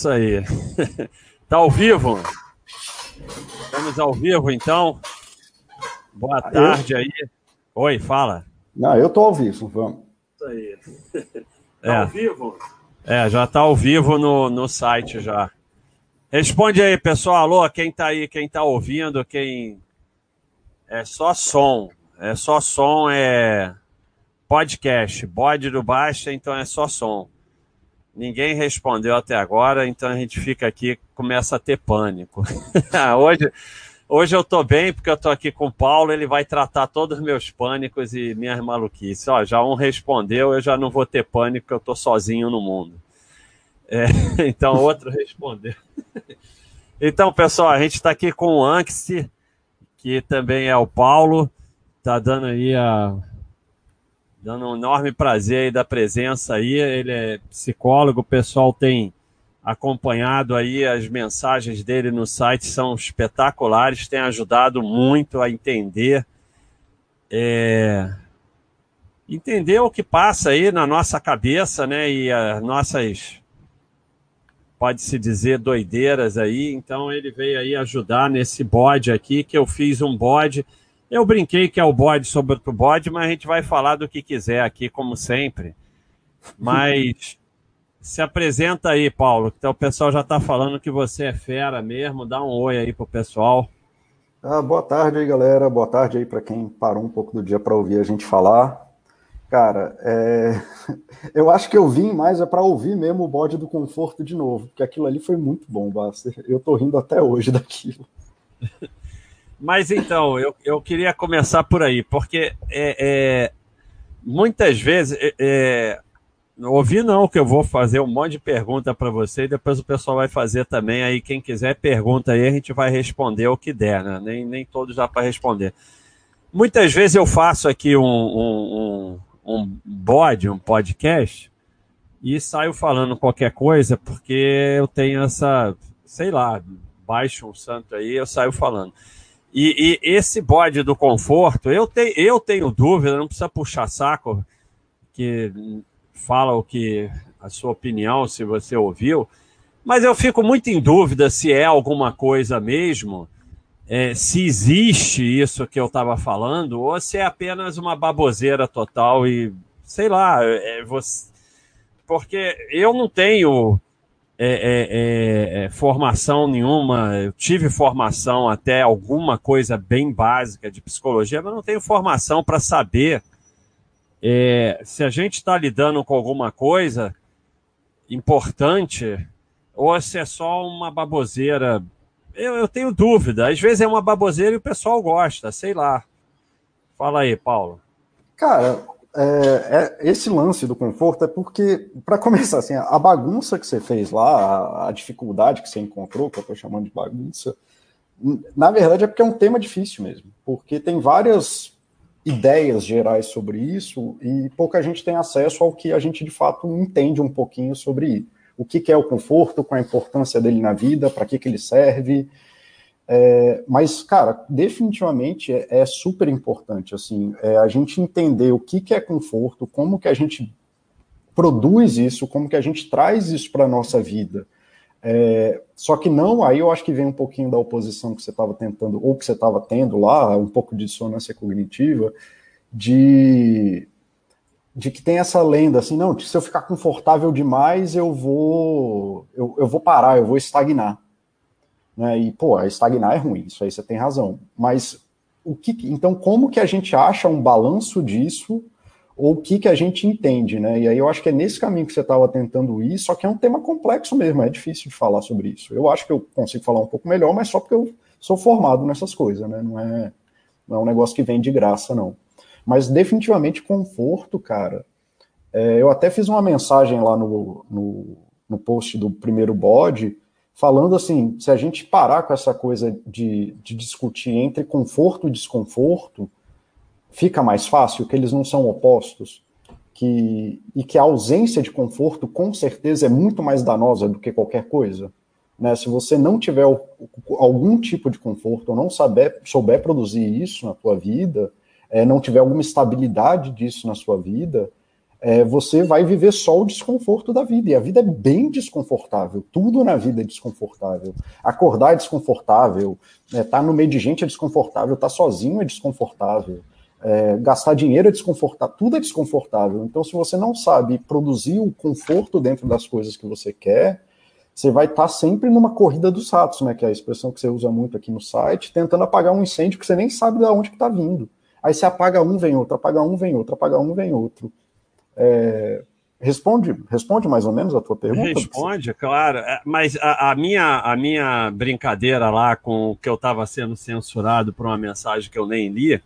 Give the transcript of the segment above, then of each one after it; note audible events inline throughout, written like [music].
Isso aí. [laughs] Tá ao vivo? Estamos ao vivo, então. Boa tarde aí. Oi, fala. Não, eu tô ao vivo, vamos. Isso aí. [laughs] Tá é. ao vivo? É, já tá ao vivo no, no site já. Responde aí, pessoal. Alô, quem tá aí, quem tá ouvindo, quem. É só som. É só som, é podcast. Bode do Baixa, então é só som. Ninguém respondeu até agora, então a gente fica aqui, começa a ter pânico. [laughs] hoje, hoje eu tô bem porque eu tô aqui com o Paulo, ele vai tratar todos os meus pânicos e minhas maluquices. Ó, já um respondeu, eu já não vou ter pânico porque eu tô sozinho no mundo. É, [laughs] então outro respondeu. então, pessoal, a gente está aqui com o Anxi, que também é o Paulo, tá dando aí a dando um enorme prazer aí da presença aí. Ele é psicólogo, o pessoal tem acompanhado aí as mensagens dele no site, são espetaculares, tem ajudado muito a entender é, entender o que passa aí na nossa cabeça, né, e as nossas pode-se dizer doideiras aí, então ele veio aí ajudar nesse bode aqui, que eu fiz um bode eu brinquei que é o bode sobre outro bode, mas a gente vai falar do que quiser aqui, como sempre. Mas se apresenta aí, Paulo, que então o pessoal já está falando que você é fera mesmo. Dá um oi aí pro pessoal. Ah, boa tarde aí, galera. Boa tarde aí para quem parou um pouco do dia para ouvir a gente falar. Cara, é... [laughs] eu acho que eu vim mais é para ouvir mesmo o bode do conforto de novo, porque aquilo ali foi muito bom, Basta. Eu tô rindo até hoje [laughs] daquilo. Mas então, eu, eu queria começar por aí, porque é, é muitas vezes. É, é, ouvi não, que eu vou fazer um monte de pergunta para você e depois o pessoal vai fazer também. Aí, quem quiser pergunta aí, a gente vai responder o que der, né? Nem, nem todos dá para responder. Muitas vezes eu faço aqui um, um, um, um bode, um podcast, e saio falando qualquer coisa, porque eu tenho essa, sei lá, baixo um santo aí, eu saio falando. E, e, esse bode do conforto, eu, te, eu tenho dúvida, não precisa puxar saco, que fala o que a sua opinião, se você ouviu, mas eu fico muito em dúvida se é alguma coisa mesmo, é, se existe isso que eu estava falando, ou se é apenas uma baboseira total e sei lá, é, você, porque eu não tenho é, é, é, é, formação nenhuma, eu tive formação até alguma coisa bem básica de psicologia, mas não tenho formação para saber é, se a gente está lidando com alguma coisa importante ou se é só uma baboseira. Eu, eu tenho dúvida. Às vezes é uma baboseira e o pessoal gosta, sei lá. Fala aí, Paulo. Cara, é, é, esse lance do conforto é porque, para começar, assim, a bagunça que você fez lá, a, a dificuldade que você encontrou, que eu estou chamando de bagunça, na verdade é porque é um tema difícil mesmo, porque tem várias ideias gerais sobre isso e pouca gente tem acesso ao que a gente de fato entende um pouquinho sobre o que, que é o conforto, qual a importância dele na vida, para que, que ele serve, é, mas, cara, definitivamente é, é super importante, assim, é a gente entender o que, que é conforto, como que a gente produz isso, como que a gente traz isso para a nossa vida. É, só que não, aí eu acho que vem um pouquinho da oposição que você estava tentando, ou que você estava tendo lá, um pouco de dissonância cognitiva, de, de que tem essa lenda, assim, não, se eu ficar confortável demais, eu vou, eu, eu vou parar, eu vou estagnar. Né? E, pô, estagnar é ruim, isso aí você tem razão. Mas o que, então, como que a gente acha um balanço disso, ou o que, que a gente entende, né? E aí eu acho que é nesse caminho que você estava tentando ir, só que é um tema complexo mesmo, é difícil de falar sobre isso. Eu acho que eu consigo falar um pouco melhor, mas só porque eu sou formado nessas coisas, né? Não é, não é um negócio que vem de graça, não. Mas definitivamente conforto, cara. É, eu até fiz uma mensagem lá no, no, no post do primeiro bode, falando assim, se a gente parar com essa coisa de, de discutir entre conforto e desconforto, fica mais fácil, que eles não são opostos, que, e que a ausência de conforto, com certeza, é muito mais danosa do que qualquer coisa. Né? Se você não tiver algum tipo de conforto, ou não saber, souber produzir isso na tua vida, é, não tiver alguma estabilidade disso na sua vida, é, você vai viver só o desconforto da vida. E a vida é bem desconfortável. Tudo na vida é desconfortável. Acordar é desconfortável, estar é, tá no meio de gente é desconfortável, estar tá sozinho é desconfortável. É, gastar dinheiro é desconfortável, tudo é desconfortável. Então, se você não sabe produzir o conforto dentro das coisas que você quer, você vai estar tá sempre numa corrida dos ratos, né? Que é a expressão que você usa muito aqui no site, tentando apagar um incêndio que você nem sabe de onde está vindo. Aí você apaga um, vem outro, apaga um, vem outro, apaga um, vem outro. É, responde, responde mais ou menos a tua pergunta? Responde, claro. É, mas a, a, minha, a minha brincadeira lá com o que eu estava sendo censurado por uma mensagem que eu nem li,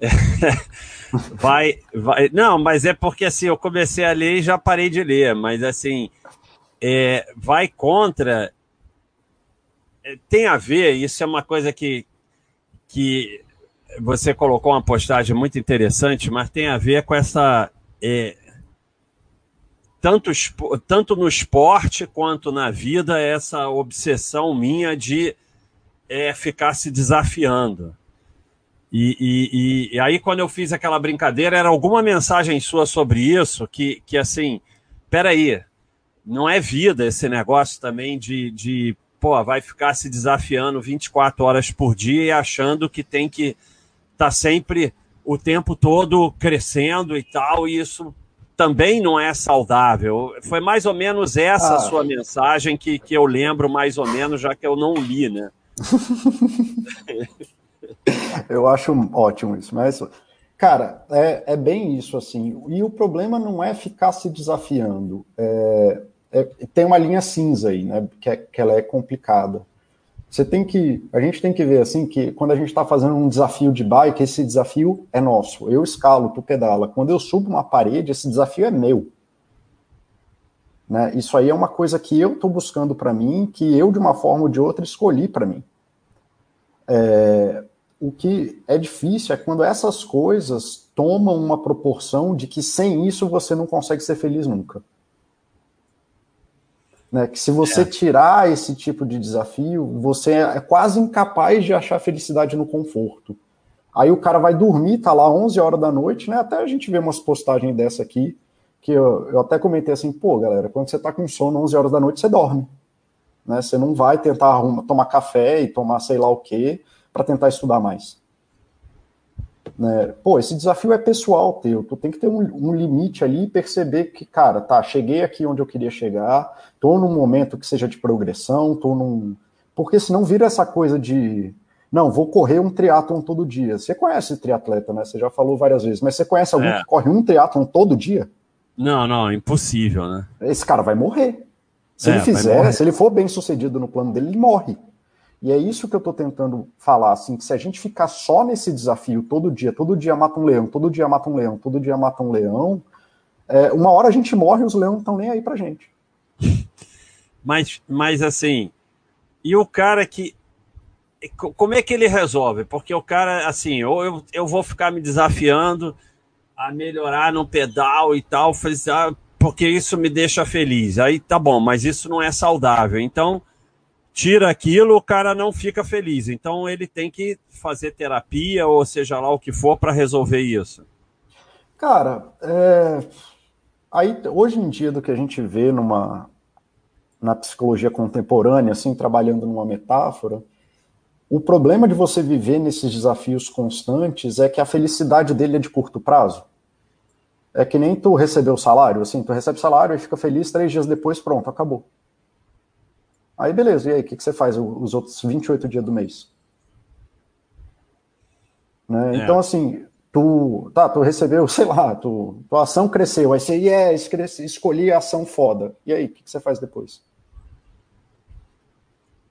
[laughs] vai, vai. Não, mas é porque assim, eu comecei a ler e já parei de ler, mas assim, é, vai contra. É, tem a ver, isso é uma coisa que, que você colocou uma postagem muito interessante, mas tem a ver com essa. É, tanto, tanto no esporte quanto na vida, essa obsessão minha de é, ficar se desafiando. E, e, e, aí, quando eu fiz aquela brincadeira, era alguma mensagem sua sobre isso, que, que assim, peraí, não é vida esse negócio também de, de, pô, vai ficar se desafiando 24 horas por dia e achando que tem que estar tá sempre o tempo todo crescendo e tal, e isso também não é saudável. Foi mais ou menos essa ah. sua mensagem que, que eu lembro mais ou menos, já que eu não li, né? [laughs] Eu acho ótimo isso, mas, cara, é, é bem isso, assim. E o problema não é ficar se desafiando. É, é, tem uma linha cinza aí, né? Que, é, que ela é complicada. Você tem que. A gente tem que ver assim que quando a gente está fazendo um desafio de bike, esse desafio é nosso. Eu escalo, tu pedala. Quando eu subo uma parede, esse desafio é meu. Né? Isso aí é uma coisa que eu estou buscando para mim, que eu, de uma forma ou de outra, escolhi para mim. É, o que é difícil é quando essas coisas tomam uma proporção de que sem isso você não consegue ser feliz nunca. Né? Que se você é. tirar esse tipo de desafio, você é quase incapaz de achar felicidade no conforto. Aí o cara vai dormir, tá lá 11 horas da noite, né? Até a gente vê umas postagens dessa aqui, que eu, eu até comentei assim, pô, galera, quando você tá com sono 11 horas da noite, você dorme. Né? Você não vai tentar arrumar, tomar café e tomar sei lá o quê, para tentar estudar mais. Né? Pô, esse desafio é pessoal teu, tu tem que ter um, um, limite ali e perceber que, cara, tá, cheguei aqui onde eu queria chegar, tô num momento que seja de progressão, tô num... Porque senão vira essa coisa de, não, vou correr um triatlon todo dia. Você conhece triatleta, né? Você já falou várias vezes, mas você conhece alguém é. que corre um triatlon todo dia? Não, não, impossível, né? Esse cara vai morrer. Se é, ele fizer, se ele for bem sucedido no plano dele, ele morre. E é isso que eu estou tentando falar, assim, que se a gente ficar só nesse desafio todo dia, todo dia mata um leão, todo dia mata um leão, todo dia mata um leão, é, uma hora a gente morre e os leões não estão nem aí pra gente. [laughs] Mas, mas assim, e o cara que. Como é que ele resolve? Porque o cara, assim, ou eu, eu vou ficar me desafiando a melhorar no pedal e tal, ah, porque isso me deixa feliz. Aí tá bom, mas isso não é saudável. Então tira aquilo, o cara não fica feliz. Então ele tem que fazer terapia ou seja lá o que for para resolver isso. Cara, é... aí hoje em dia do que a gente vê numa na psicologia contemporânea, assim, trabalhando numa metáfora, o problema de você viver nesses desafios constantes é que a felicidade dele é de curto prazo. É que nem tu recebeu o salário, assim, tu recebe salário e fica feliz, três dias depois, pronto, acabou. Aí beleza, e aí, o que, que você faz os outros 28 dias do mês? Né? É. Então, assim, tu, tá, tu recebeu, [laughs] sei lá, tu, tua ação cresceu, aí você, yeah, escolhi a ação foda. E aí, o que, que você faz depois?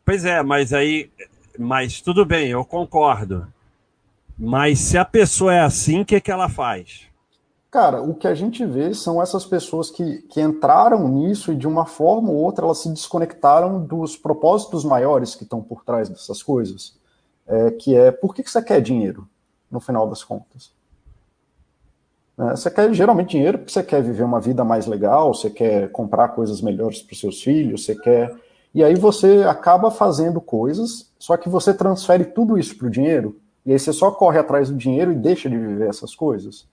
Pois é, mas aí, mas tudo bem, eu concordo. Mas se a pessoa é assim, o que, que ela faz? Cara, o que a gente vê são essas pessoas que, que entraram nisso e de uma forma ou outra elas se desconectaram dos propósitos maiores que estão por trás dessas coisas. É, que é, por que, que você quer dinheiro, no final das contas? É, você quer geralmente dinheiro porque você quer viver uma vida mais legal, você quer comprar coisas melhores para os seus filhos, você quer. E aí você acaba fazendo coisas, só que você transfere tudo isso para o dinheiro, e aí você só corre atrás do dinheiro e deixa de viver essas coisas.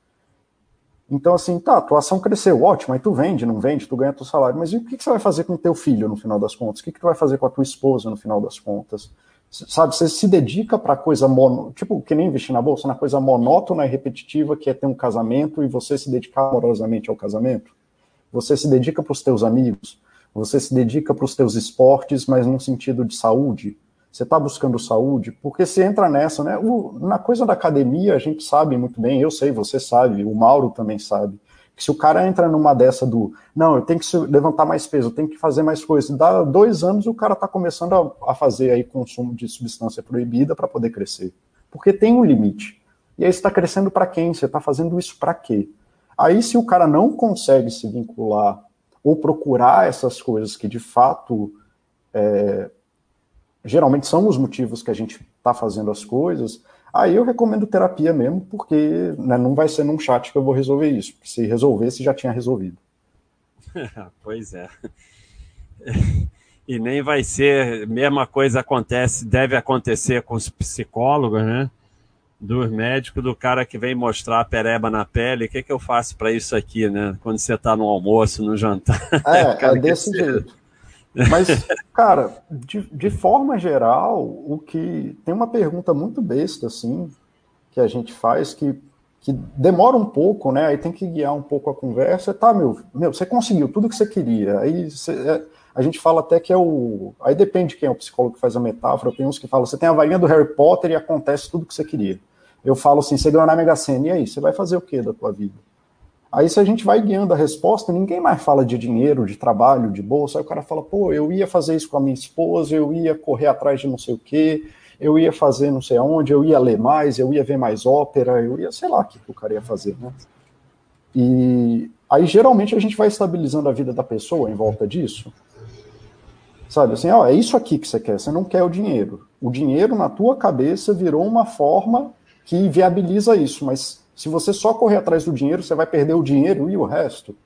Então, assim, tá, tua ação cresceu, ótimo, aí tu vende, não vende, tu ganha teu salário, mas e o que, que você vai fazer com o teu filho no final das contas? O que, que tu vai fazer com a tua esposa no final das contas? Sabe, você se dedica para coisa mono, tipo, que nem investir na bolsa, na coisa monótona e repetitiva que é ter um casamento e você se dedicar amorosamente ao casamento? Você se dedica para os teus amigos? Você se dedica para os teus esportes, mas num sentido de saúde? Você está buscando saúde? Porque se entra nessa, né? O, na coisa da academia, a gente sabe muito bem, eu sei, você sabe, o Mauro também sabe, que se o cara entra numa dessa do, não, eu tenho que levantar mais peso, eu tenho que fazer mais coisas, dá dois anos o cara está começando a, a, fazer aí consumo de substância proibida para poder crescer. Porque tem um limite. E aí você está crescendo para quem? Você está fazendo isso para quê? Aí se o cara não consegue se vincular ou procurar essas coisas que de fato é, geralmente são os motivos que a gente está fazendo as coisas, aí eu recomendo terapia mesmo, porque né, não vai ser num chat que eu vou resolver isso. Se resolvesse, já tinha resolvido. [laughs] pois é. E nem vai ser, mesma coisa acontece, deve acontecer com os psicólogos, né? Dos médicos, do cara que vem mostrar a pereba na pele, o que, que eu faço para isso aqui, né? Quando você está no almoço, no jantar. É, [laughs] é desse jeito. Mas, [laughs] cara, de, de forma geral, o que. Tem uma pergunta muito besta, assim, que a gente faz que, que demora um pouco, né? Aí tem que guiar um pouco a conversa. Tá, meu, meu, você conseguiu tudo que você queria. Aí você, é, a gente fala até que é o. Aí depende de quem é o psicólogo que faz a metáfora. Tem uns que falam, você tem a varinha do Harry Potter e acontece tudo que você queria. Eu falo assim, você ganhou na Mega Sena, e aí, você vai fazer o que da tua vida? Aí, se a gente vai guiando a resposta, ninguém mais fala de dinheiro, de trabalho, de bolsa. Aí o cara fala, pô, eu ia fazer isso com a minha esposa, eu ia correr atrás de não sei o quê, eu ia fazer não sei aonde, eu ia ler mais, eu ia ver mais ópera, eu ia, sei lá o que, o cara ia fazer, né? E aí, geralmente, a gente vai estabilizando a vida da pessoa em volta disso. Sabe, assim, ó, é isso aqui que você quer, você não quer o dinheiro. O dinheiro, na tua cabeça, virou uma forma que viabiliza isso, mas se você só correr atrás do dinheiro, você vai perder o dinheiro e o resto.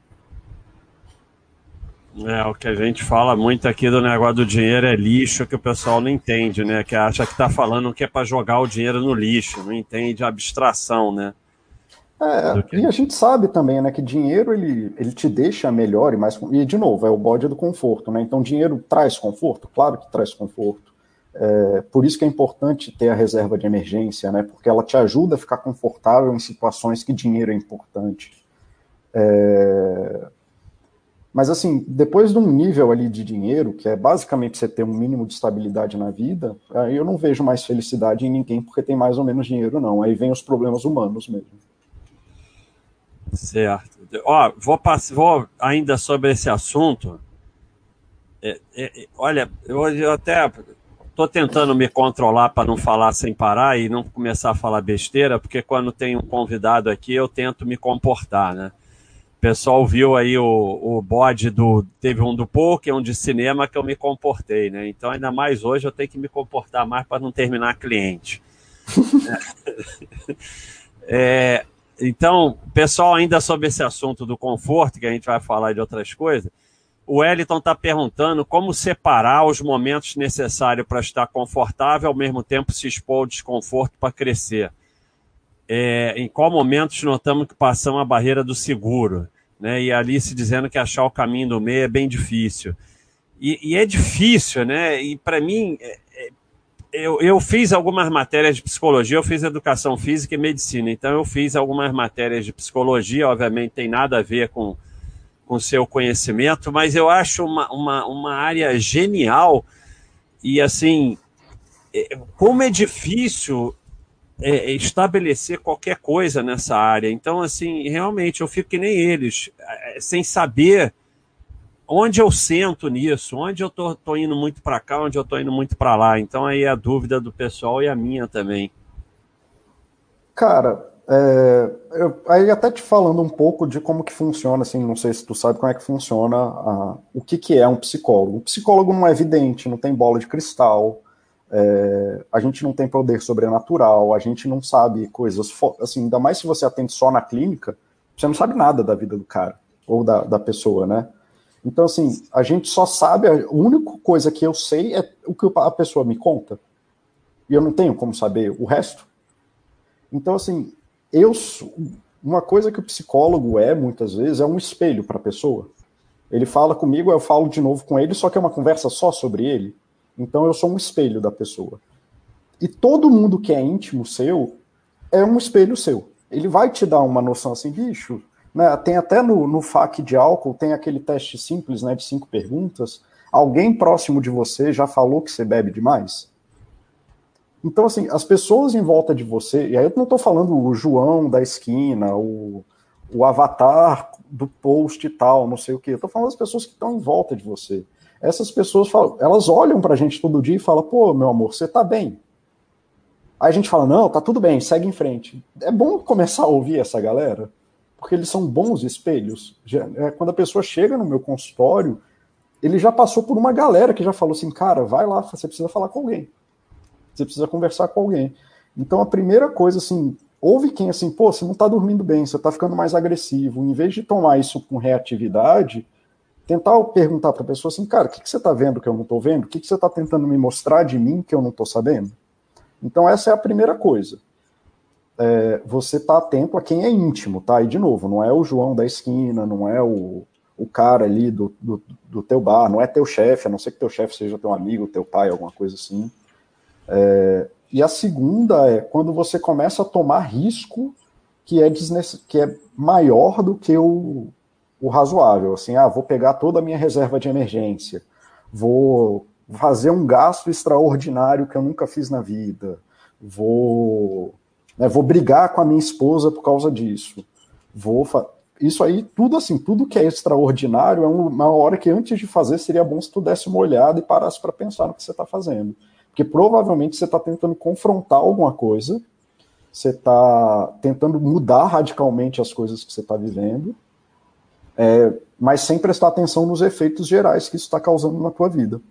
É, o que a gente fala muito aqui do negócio do dinheiro é lixo, que o pessoal não entende, né? Que acha que está falando que é para jogar o dinheiro no lixo, não entende a abstração, né? É, que... e a gente sabe também, né, que dinheiro ele, ele te deixa melhor e mais. E, de novo, é o bode do conforto, né? Então, dinheiro traz conforto? Claro que traz conforto. É, por isso que é importante ter a reserva de emergência, né? Porque ela te ajuda a ficar confortável em situações que dinheiro é importante. É, mas assim, depois de um nível ali de dinheiro, que é basicamente você ter um mínimo de estabilidade na vida, aí eu não vejo mais felicidade em ninguém porque tem mais ou menos dinheiro, não. Aí vem os problemas humanos mesmo. Certo. Ó, vou, vou ainda sobre esse assunto. É, é, olha, eu, eu até Estou tentando me controlar para não falar sem parar e não começar a falar besteira, porque quando tem um convidado aqui eu tento me comportar, né? O pessoal viu aí o, o bode do. Teve um do poker, um de cinema que eu me comportei, né? Então, ainda mais hoje eu tenho que me comportar mais para não terminar cliente. [laughs] é, então, pessoal, ainda sobre esse assunto do conforto, que a gente vai falar de outras coisas, o Wellington está perguntando como separar os momentos necessários para estar confortável, ao mesmo tempo se expor ao desconforto para crescer. É, em qual momentos notamos que passamos a barreira do seguro? Né? E Alice dizendo que achar o caminho do meio é bem difícil. E, e é difícil, né? E para mim, é, é, eu, eu fiz algumas matérias de psicologia, eu fiz educação física e medicina, então eu fiz algumas matérias de psicologia, obviamente tem nada a ver com com seu conhecimento, mas eu acho uma, uma, uma área genial e assim, é, como é difícil é, estabelecer qualquer coisa nessa área. Então, assim, realmente eu fico que nem eles, é, sem saber onde eu sento nisso, onde eu tô, tô indo muito para cá, onde eu tô indo muito para lá. Então aí é a dúvida do pessoal e a minha também. Cara, é, eu, aí até te falando um pouco de como que funciona, assim, não sei se tu sabe como é que funciona a, o que, que é um psicólogo. O psicólogo não é evidente, não tem bola de cristal, é, a gente não tem poder sobrenatural, a gente não sabe coisas, assim, ainda mais se você atende só na clínica, você não sabe nada da vida do cara, ou da, da pessoa, né? Então, assim, a gente só sabe, a única coisa que eu sei é o que a pessoa me conta, e eu não tenho como saber o resto. Então, assim, eu uma coisa que o psicólogo é, muitas vezes, é um espelho para a pessoa. Ele fala comigo, eu falo de novo com ele, só que é uma conversa só sobre ele. Então eu sou um espelho da pessoa. E todo mundo que é íntimo seu é um espelho seu. Ele vai te dar uma noção assim, bicho. Né? Tem até no, no FAQ de álcool, tem aquele teste simples né, de cinco perguntas. Alguém próximo de você já falou que você bebe demais? Então, assim, as pessoas em volta de você, e aí eu não estou falando o João da esquina, o, o avatar do post e tal, não sei o que. Eu tô falando das pessoas que estão em volta de você. Essas pessoas falam, elas olham pra gente todo dia e falam, pô, meu amor, você tá bem. Aí a gente fala, não, tá tudo bem, segue em frente. É bom começar a ouvir essa galera, porque eles são bons espelhos. É, quando a pessoa chega no meu consultório, ele já passou por uma galera que já falou assim, cara, vai lá, você precisa falar com alguém. Você precisa conversar com alguém. Então a primeira coisa, assim, Houve quem assim, pô, você não está dormindo bem, você está ficando mais agressivo. Em vez de tomar isso com reatividade, tentar perguntar para a pessoa assim, cara, o que, que você está vendo que eu não estou vendo? O que, que você está tentando me mostrar de mim que eu não estou sabendo? Então essa é a primeira coisa. É, você está atento a quem é íntimo, tá? E de novo, não é o João da esquina, não é o, o cara ali do, do, do teu bar, não é teu chefe, a não ser que teu chefe seja teu amigo, teu pai, alguma coisa assim. É, e a segunda é quando você começa a tomar risco que é, que é maior do que o, o razoável. Assim, ah, vou pegar toda a minha reserva de emergência, vou fazer um gasto extraordinário que eu nunca fiz na vida, vou, né, vou brigar com a minha esposa por causa disso, vou isso aí, tudo assim, tudo que é extraordinário é uma hora que antes de fazer seria bom se tu desse uma olhada e parasse para pensar no que você está fazendo. Porque provavelmente você está tentando confrontar alguma coisa, você está tentando mudar radicalmente as coisas que você está vivendo, é, mas sem prestar atenção nos efeitos gerais que isso está causando na tua vida.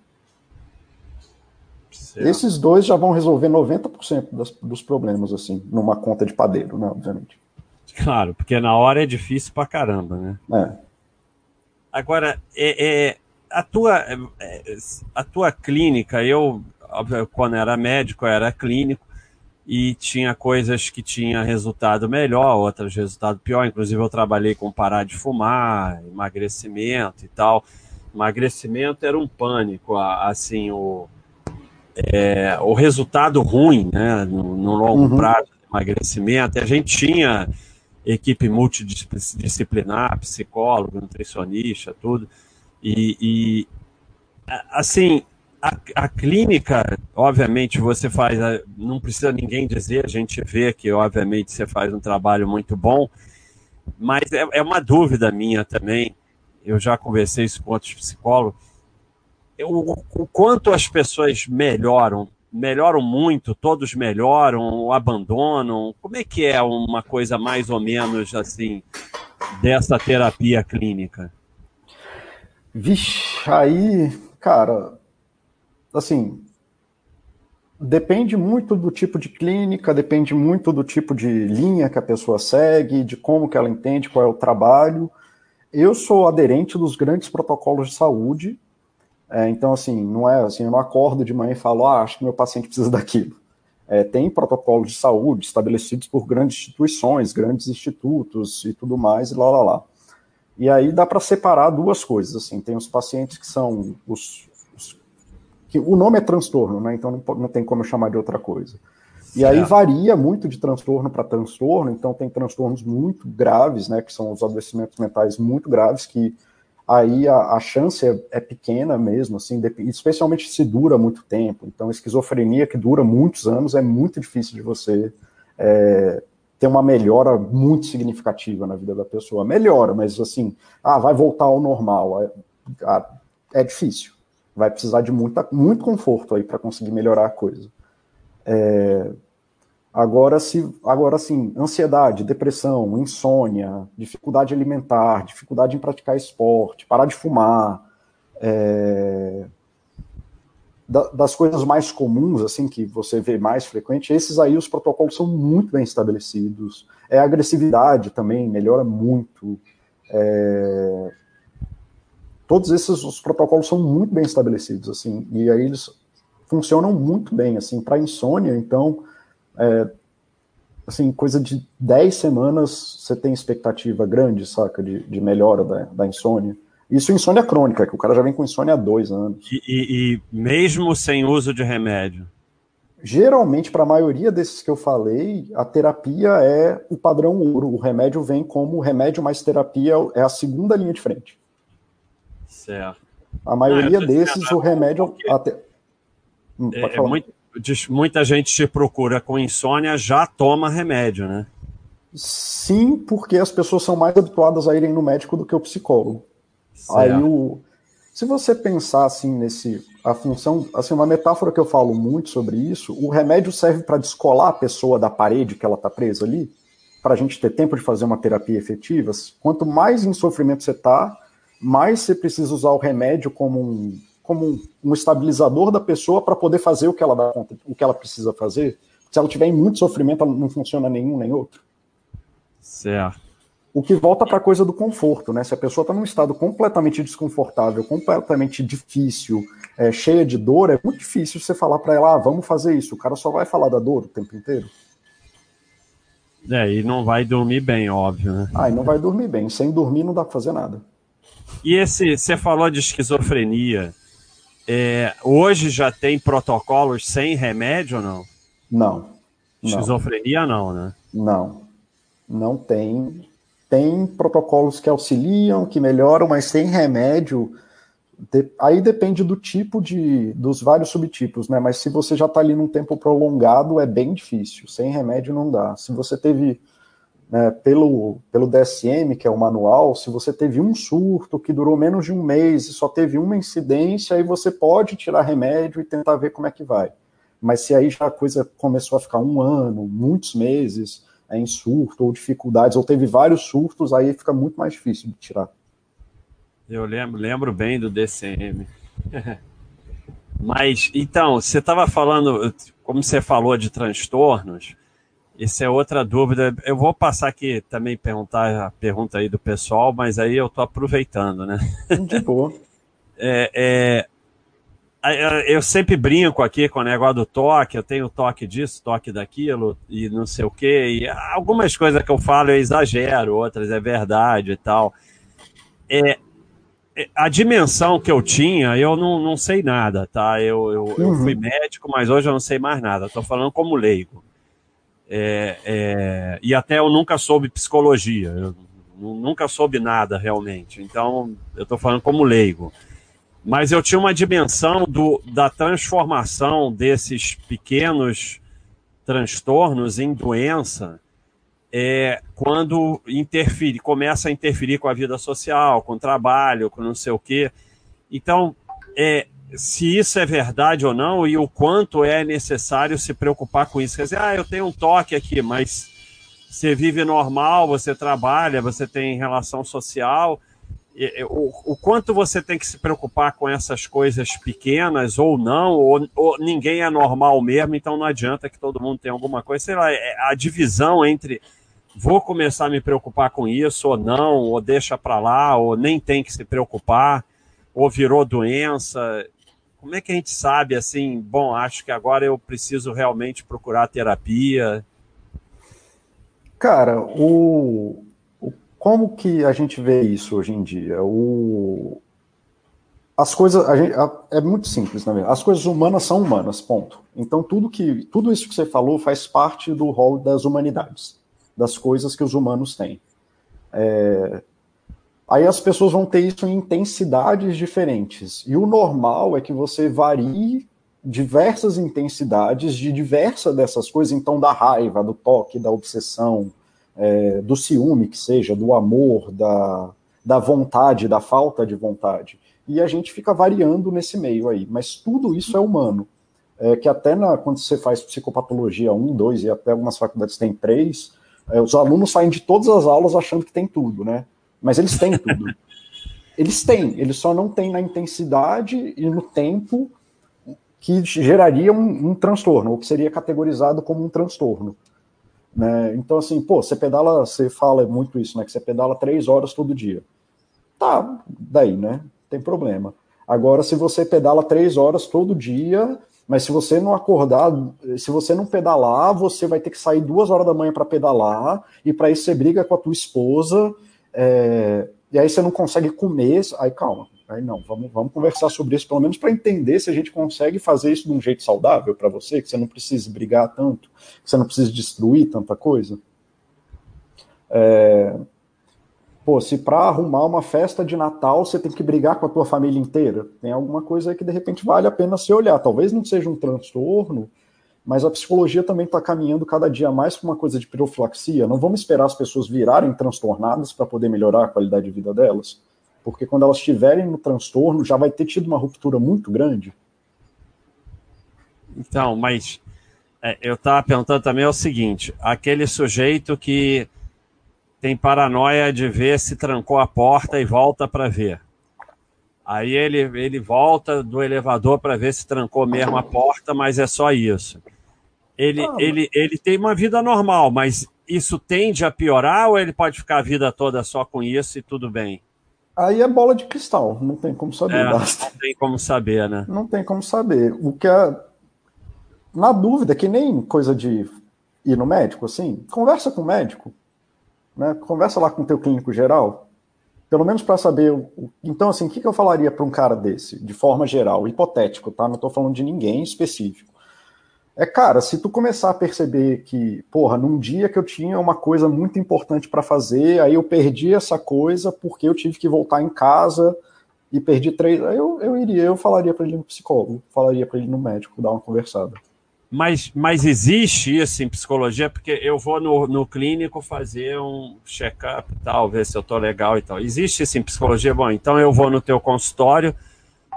Certo. Esses dois já vão resolver 90% das, dos problemas, assim, numa conta de padeiro, né, obviamente. Claro, porque na hora é difícil pra caramba, né? É. Agora, é, é a, tua, é, a tua clínica, eu quando era médico, era clínico, e tinha coisas que tinha resultado melhor, outras resultado pior. Inclusive, eu trabalhei com parar de fumar, emagrecimento e tal. Emagrecimento era um pânico, assim, o, é, o resultado ruim, né, no, no longo uhum. prazo emagrecimento. A gente tinha equipe multidisciplinar, psicólogo, nutricionista, tudo. E, e assim, a, a, clínica, obviamente, você faz, não precisa ninguém dizer, a gente vê que, obviamente, você faz um trabalho muito bom, mas é, é uma dúvida minha também. Eu já conversei isso com outros psicólogos. o, o quanto as pessoas melhoram, melhoram muito, todos melhoram, abandonam. Como é que é uma coisa mais ou menos assim dessa terapia clínica? Vixe, aí, cara, assim, depende muito do tipo de clínica, depende muito do tipo de linha que a pessoa segue, de como que ela entende, qual é o trabalho. Eu sou aderente dos grandes protocolos de saúde, é, então assim, não é assim, eu não acordo de manhã e falo, ah, acho que meu paciente precisa daquilo. É, tem protocolos de saúde estabelecidos por grandes instituições, grandes institutos e tudo mais, e lá, lá, lá. E aí dá para separar duas coisas, assim, tem os pacientes que são os, que o nome é transtorno, né? Então não, não tem como eu chamar de outra coisa. E aí varia muito de transtorno para transtorno, então tem transtornos muito graves, né, que são os adoecimentos mentais muito graves, que aí a, a chance é, é, pequena mesmo, assim, especialmente se dura muito tempo. Então, esquizofrenia que dura muitos anos é muito difícil de você é, ter uma melhora muito significativa na vida da pessoa. Melhora, mas assim, ah, vai voltar ao normal. É, é difícil vai precisar de muita, muito conforto aí para conseguir melhorar a coisa. É, agora, se, agora sim, ansiedade, depressão, insônia, dificuldade alimentar, dificuldade em praticar esporte, parar de fumar, é, da, das coisas mais comuns, assim, que você vê mais frequente, esses aí os protocolos são muito bem estabelecidos. É, a agressividade também melhora muito. É, todos esses os protocolos são muito bem estabelecidos, assim, e aí eles funcionam muito bem, assim, para insônia, então, é, assim, coisa de 10 semanas você tem expectativa grande, saca, de, de melhora da, da insônia. Isso insônia crônica, que o cara já vem com insônia há dois anos. E, e, e mesmo sem uso de remédio? Geralmente, para a maioria desses que eu falei, a terapia é o padrão ouro. O remédio vem como remédio mais terapia, é a segunda linha de frente. Certo. A maioria desses, o remédio. Até... Hum, é, é muito, muita gente se procura com insônia, já toma remédio, né? Sim, porque as pessoas são mais habituadas a irem no médico do que o psicólogo. Certo. Aí o. Se você pensar assim nesse. A função. Assim, uma metáfora que eu falo muito sobre isso, o remédio serve para descolar a pessoa da parede que ela está presa ali, para a gente ter tempo de fazer uma terapia efetiva. Quanto mais em sofrimento você está, mais você precisa usar o remédio como um, como um, um estabilizador da pessoa para poder fazer o que ela dá conta, o que ela precisa fazer. Se ela tiver em muito sofrimento, não funciona nenhum nem outro. Certo. O que volta para a coisa do conforto, né? Se a pessoa está num estado completamente desconfortável, completamente difícil, é, cheia de dor, é muito difícil você falar para ela, ah, vamos fazer isso. O cara só vai falar da dor o tempo inteiro. É, e não vai dormir bem, óbvio, né? Ah, e não vai dormir bem. Sem dormir não dá para fazer nada. E esse, você falou de esquizofrenia. É, hoje já tem protocolos sem remédio ou não? Não. Esquizofrenia não, né? Não. Não tem. Tem protocolos que auxiliam, que melhoram, mas sem remédio. De, aí depende do tipo de. dos vários subtipos, né? Mas se você já está ali num tempo prolongado, é bem difícil. Sem remédio não dá. Se você teve né, pelo, pelo DSM, que é o manual, se você teve um surto que durou menos de um mês e só teve uma incidência, aí você pode tirar remédio e tentar ver como é que vai. Mas se aí já a coisa começou a ficar um ano, muitos meses é, em surto ou dificuldades, ou teve vários surtos, aí fica muito mais difícil de tirar. Eu lembro, lembro bem do DCM. [laughs] Mas, então, você estava falando, como você falou de transtornos, isso é outra dúvida. Eu vou passar aqui também perguntar a pergunta aí do pessoal, mas aí eu estou aproveitando, né? De boa. [laughs] é, é, eu sempre brinco aqui com o negócio do toque, eu tenho toque disso, toque daquilo, e não sei o quê. E algumas coisas que eu falo eu exagero, outras é verdade e tal. É, é a dimensão que eu tinha, eu não, não sei nada, tá? Eu, eu, uhum. eu fui médico, mas hoje eu não sei mais nada. Estou falando como leigo. É, é, e até eu nunca soube psicologia, eu nunca soube nada realmente. Então, eu estou falando como leigo. Mas eu tinha uma dimensão do, da transformação desses pequenos transtornos em doença é, quando interfere, começa a interferir com a vida social, com o trabalho, com não sei o quê. Então, é, se isso é verdade ou não e o quanto é necessário se preocupar com isso. Quer dizer, ah, eu tenho um toque aqui, mas você vive normal, você trabalha, você tem relação social. O, o quanto você tem que se preocupar com essas coisas pequenas ou não, ou, ou, ninguém é normal mesmo, então não adianta que todo mundo tenha alguma coisa. Sei lá, é, a divisão entre vou começar a me preocupar com isso ou não, ou deixa para lá, ou nem tem que se preocupar, ou virou doença. Como é que a gente sabe assim, bom, acho que agora eu preciso realmente procurar terapia? Cara, o, o como que a gente vê isso hoje em dia? O, as coisas gente, é muito simples, né? As coisas humanas são humanas, ponto. Então tudo que tudo isso que você falou faz parte do rol das humanidades, das coisas que os humanos têm. É, Aí as pessoas vão ter isso em intensidades diferentes. E o normal é que você varie diversas intensidades de diversas dessas coisas, então da raiva, do toque, da obsessão, é, do ciúme, que seja, do amor, da, da vontade, da falta de vontade. E a gente fica variando nesse meio aí. Mas tudo isso é humano. É, que até na, quando você faz psicopatologia 1, 2 e até algumas faculdades têm 3, é, os alunos saem de todas as aulas achando que tem tudo, né? Mas eles têm tudo. eles têm, eles só não têm na intensidade e no tempo que geraria um, um transtorno, ou que seria categorizado como um transtorno. Né? Então, assim, pô, você pedala, você fala muito isso, né? Que você pedala três horas todo dia. Tá, daí, né? Tem problema. Agora, se você pedala três horas todo dia, Mas se você não acordar, se você não pedalar, você vai ter que sair duas horas da manhã para pedalar, e para isso você briga com a tua esposa, é, e aí você não consegue comer. Aí calma, aí não, vamos, vamos conversar sobre isso, pelo menos para entender se a gente consegue fazer isso de um jeito saudável para você, que você não precise brigar tanto, que você não precise destruir tanta coisa. É, Pô, se para arrumar uma festa de Natal você tem que brigar com a tua família inteira, tem alguma coisa que de repente vale a pena se olhar. Talvez não seja um transtorno, mas a psicologia também está caminhando cada dia mais para uma coisa de profilaxia. Não vamos esperar as pessoas virarem transtornadas para poder melhorar a qualidade de vida delas, porque quando elas estiverem no transtorno já vai ter tido uma ruptura muito grande. Então, mas é, eu estava perguntando também é o seguinte: aquele sujeito que tem paranoia de ver se trancou a porta e volta para ver. Aí ele, ele volta do elevador para ver se trancou mesmo a porta, mas é só isso. Ele, ah, ele, ele tem uma vida normal, mas isso tende a piorar ou ele pode ficar a vida toda só com isso e tudo bem? Aí é bola de cristal, não tem como saber. É, não tem como saber, né? Não tem como saber. O que é. Na dúvida, que nem coisa de ir no médico, assim, conversa com o médico. Né? Conversa lá com o teu clínico geral, pelo menos para saber. Então, assim, o que, que eu falaria para um cara desse, de forma geral, hipotético, tá? Não estou falando de ninguém específico. É, cara, se tu começar a perceber que, porra, num dia que eu tinha uma coisa muito importante para fazer, aí eu perdi essa coisa porque eu tive que voltar em casa e perdi três. Aí eu, eu iria, eu falaria para ele no psicólogo, falaria para ele no médico, dar uma conversada. Mas, mas existe isso em psicologia, porque eu vou no, no clínico fazer um check-up e tal, ver se eu tô legal e tal. Existe isso em psicologia? Bom, então eu vou no teu consultório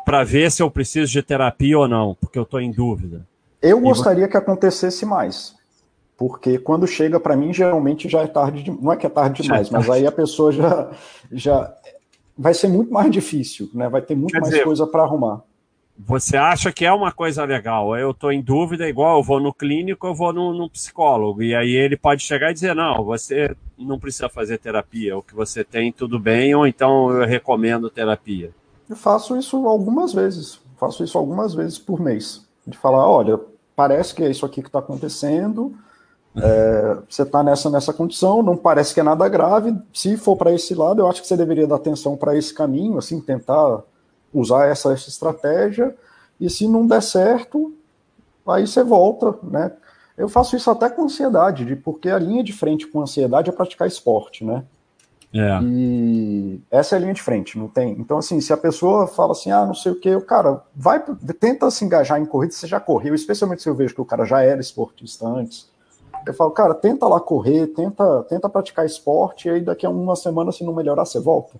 para ver se eu preciso de terapia ou não, porque eu estou em dúvida. Eu gostaria que acontecesse mais. Porque quando chega para mim, geralmente já é tarde, de... não é que é tarde demais, é mas aí a pessoa já, já vai ser muito mais difícil, né? Vai ter muito Quer mais dizer, coisa para arrumar você acha que é uma coisa legal, eu estou em dúvida, igual eu vou no clínico, eu vou no, no, psicólogo, e aí ele pode chegar e dizer, não, você não precisa fazer terapia, o que você tem tudo bem, ou então eu recomendo terapia. Eu faço isso algumas vezes, faço isso algumas vezes por mês, de falar, olha, parece que é isso aqui que está acontecendo, é, você está nessa, nessa condição, não parece que é nada grave, se for para esse lado, eu acho que você deveria dar atenção para esse caminho, assim, tentar usar essa, essa estratégia, e se não der certo, aí você volta, né? Eu faço isso até com ansiedade, de, porque a linha de frente com ansiedade é praticar esporte, né? É. E essa é a linha de frente, não tem. Então, assim, se a pessoa fala assim, ah, não sei o que, o cara vai, tenta se engajar em corrida, você já correu, especialmente se eu vejo que o cara já era esportista antes. Eu falo, cara, tenta lá correr, tenta, tenta praticar esporte, e aí daqui a uma semana, se não melhorar, você volta.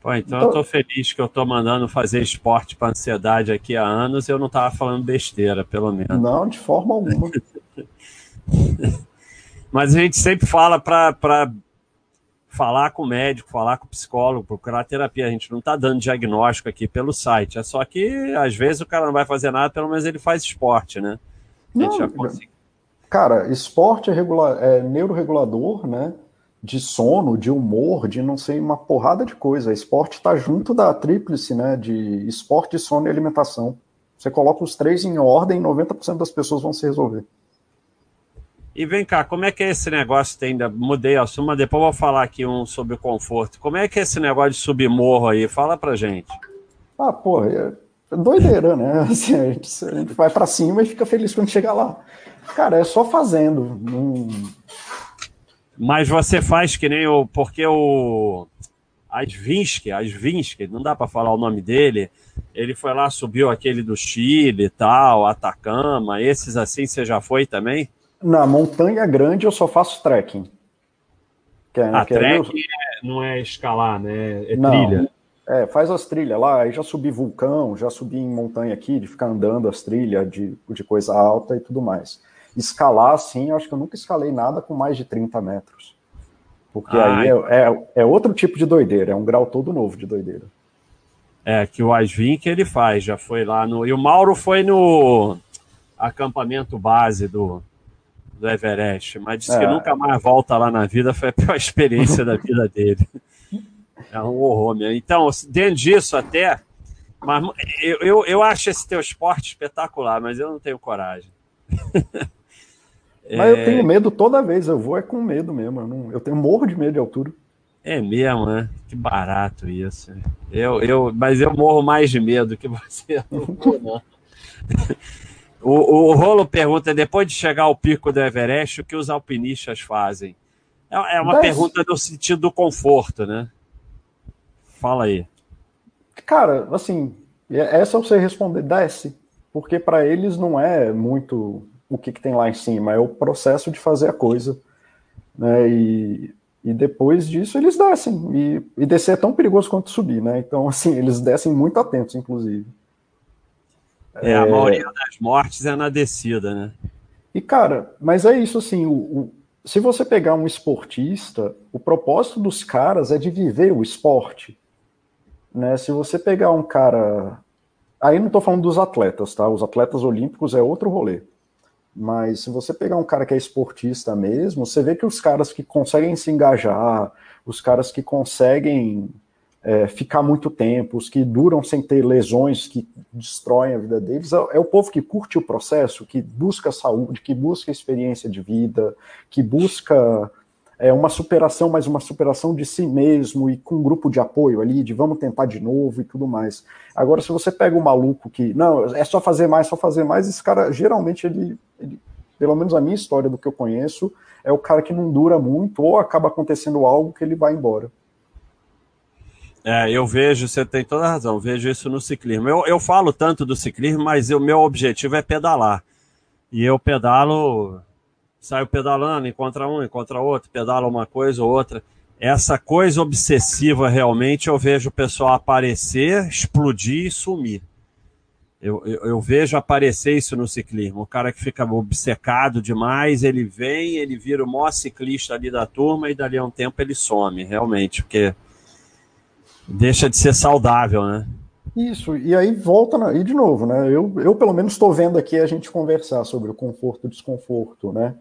Pô, então, então eu tô feliz que eu tô mandando fazer esporte para ansiedade aqui há anos e eu não tava falando besteira, pelo menos. Não, de forma alguma. [laughs] Mas a gente sempre fala para falar com o médico, falar com o psicólogo, procurar terapia. A gente não está dando diagnóstico aqui pelo site. É só que, às vezes, o cara não vai fazer nada, pelo menos ele faz esporte, né? A gente não, já consegue. Cara, esporte é, regular, é neuroregulador, né? De sono, de humor, de não sei, uma porrada de coisa. Esporte está junto da tríplice, né? De esporte, sono e alimentação. Você coloca os três em ordem, 90% das pessoas vão se resolver. E vem cá, como é que é esse negócio? Tem, ainda mudei a suma, depois vou falar aqui um sobre conforto. Como é que é esse negócio de subir morro aí? Fala pra gente. Ah, pô, é doideira, né? [laughs] Assim, a, gente, a gente vai para cima e fica feliz quando chega lá. Cara, é só fazendo. Não mas você faz que nem o. Porque o. Asvinsky, Asvinsky, não dá para falar o nome dele. Ele foi lá, subiu aquele do Chile e tal, Atacama. Esses assim você já foi também? Na Montanha Grande eu só faço trekking. Que é, A que trekking é, não é escalar, né? É não, trilha. É, faz as trilhas lá. Aí já subi vulcão, já subi em montanha aqui, de ficar andando as trilhas de, de coisa alta e tudo mais escalar assim, eu acho que eu nunca escalei nada com mais de 30 metros. Porque Ai. aí é, é, é, outro tipo de doideira, é um grau todo novo de doideira. É, que o Asvin ele faz, já foi lá no. E o Mauro foi no acampamento base do, do Everest, mas disse é. que nunca mais volta lá na vida, foi a pior [laughs] experiência da vida dele. É um horror mesmo. Então, dentro disso, até Mas eu, eu, eu acho esse teu esporte espetacular, mas eu não tenho coragem. [laughs] Mas é... eu tenho medo toda vez, eu vou é com medo mesmo. Eu, não, eu tenho morro de medo de altura. É mesmo, né? Que barato isso. Eu, eu, mas eu morro mais de medo que você. [laughs] Não, o, o Rolo pergunta: depois de chegar ao pico do Everest, o que os alpinistas fazem? É, é uma Desce. pergunta no sentido do conforto, né? Fala aí. Cara, assim, essa eu sei responder: desce. Porque para eles não é muito o que, que tem lá em cima, é o processo de fazer a coisa. Né? E, e depois disso eles descem. E, e descer é tão perigoso quanto subir, né? Então, [laughs] assim, eles descem muito atentos, inclusive. É, a é... maioria das mortes é na descida, né? E, cara, mas é isso, assim, o, o, se você pegar um esportista, o propósito dos caras é de viver o esporte. Né? Se você pegar um cara. Aí não estou falando dos atletas, tá? Os atletas olímpicos é outro rolê. Mas se você pegar um cara que é esportista mesmo, você vê que os caras que conseguem se engajar, os caras que conseguem é, ficar muito tempo, os que duram sem ter lesões que destroem a vida deles, é, é, o povo que curte o processo, que busca saúde, que busca experiência de vida, que busca é, uma superação, mas uma superação de si mesmo e com um grupo de apoio ali, de vamos tentar de novo e tudo mais. Agora, se você pega um maluco que, não, é só fazer mais, só fazer mais, esse cara, geralmente, ele, ele pelo menos a minha história do que eu conheço, é o cara que não dura muito ou acaba acontecendo algo que ele vai embora. É, eu vejo, você tem toda a razão, vejo isso no ciclismo. Eu, eu falo tanto do ciclismo, mas o meu objetivo é pedalar. E eu pedalo saio pedalando, encontra um, encontra outro, pedala uma coisa ou outra. Essa coisa obsessiva realmente eu vejo o pessoal aparecer, explodir e sumir. Eu, eu, eu, vejo aparecer isso no ciclismo. O cara que fica obcecado demais, ele vem, ele vira o maior ciclista ali da turma e dali a um tempo ele some, realmente, porque deixa de ser saudável, né? Isso, e aí volta, na, e de novo, né? Eu, eu pelo menos estou vendo aqui a gente conversar sobre o conforto e desconforto, né?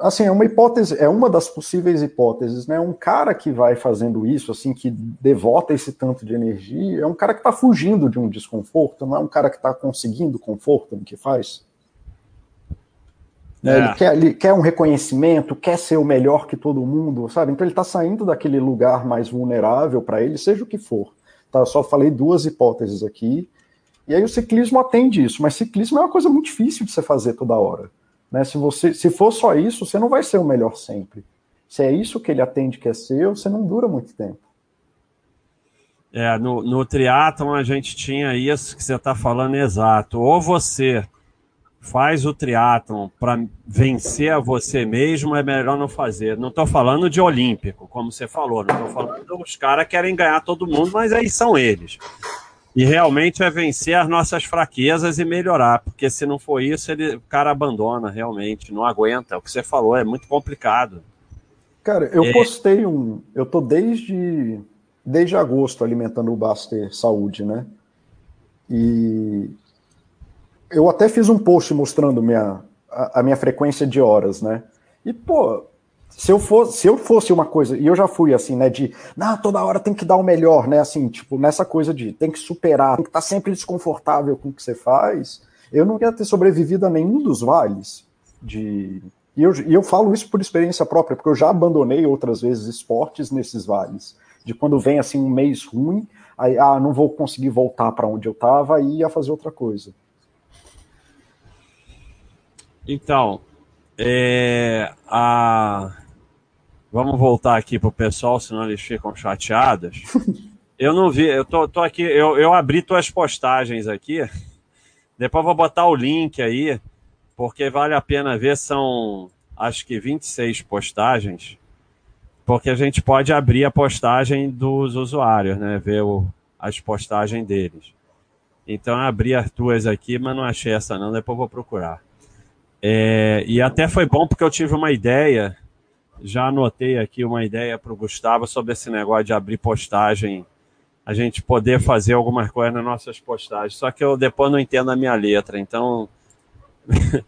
Assim, é uma hipótese, é uma das possíveis hipóteses, né? Um cara que vai fazendo isso, assim, que devota esse tanto de energia, é um cara que está fugindo de um desconforto, não é um cara que está conseguindo conforto no que faz. É. Ele, quer, ele quer um reconhecimento, quer ser o melhor que todo mundo, sabe? Então ele está saindo daquele lugar mais vulnerável para ele, seja o que for. Tá? Eu só falei duas hipóteses aqui. E aí o ciclismo atende isso, mas ciclismo é uma coisa muito difícil de você fazer toda hora. Né? Se, você, se for só isso, você não vai ser o melhor sempre. Se é isso que ele atende que é seu, você não dura muito tempo. É, no, no triatlon a gente tinha isso que você está falando exato. Ou você faz o triatlon para vencer a você mesmo, é melhor não fazer. Não estou falando de olímpico, como você falou. Não estou falando os caras querem ganhar todo mundo, mas aí são eles. E realmente é vencer as nossas fraquezas e melhorar, porque se não for isso, ele, o cara abandona realmente, não aguenta. O que você falou é muito complicado. Cara, eu é... postei um. Eu tô desde, desde agosto alimentando o Baster Saúde, né? E eu até fiz um post mostrando minha, a, a minha frequência de horas, né? E, pô, se eu fosse, se eu fosse uma coisa, e eu já fui assim, né, de, não, toda hora tem que dar o melhor, né, assim, tipo, nessa coisa de tem que superar, tem que estar tá sempre desconfortável com o que você faz, eu não ia ter sobrevivido a nenhum dos vales de. E eu, e eu falo isso por experiência própria, porque eu já abandonei outras vezes esportes nesses vales. De quando vem assim um mês ruim, aí, ah, não vou conseguir voltar para onde eu estava e ia fazer outra coisa. Então, é, a, Vamos voltar aqui pro pessoal, senão eles ficam chateados. [laughs] Eu não vi, eu tô, tô aqui, eu, eu abri tuas postagens aqui. Depois vou botar o link aí, porque vale a pena ver, são acho que 26 postagens, porque a gente pode abrir a postagem dos usuários, né? Ver o, as postagens deles. Então eu abri as tuas aqui, mas não achei essa não, depois vou procurar. É, e até foi bom porque eu tive uma ideia já anotei aqui uma ideia para o Gustavo sobre esse negócio de abrir postagem, a gente poder fazer algumas coisas nas nossas postagens. Só que eu depois não entendo a minha letra, então. [laughs]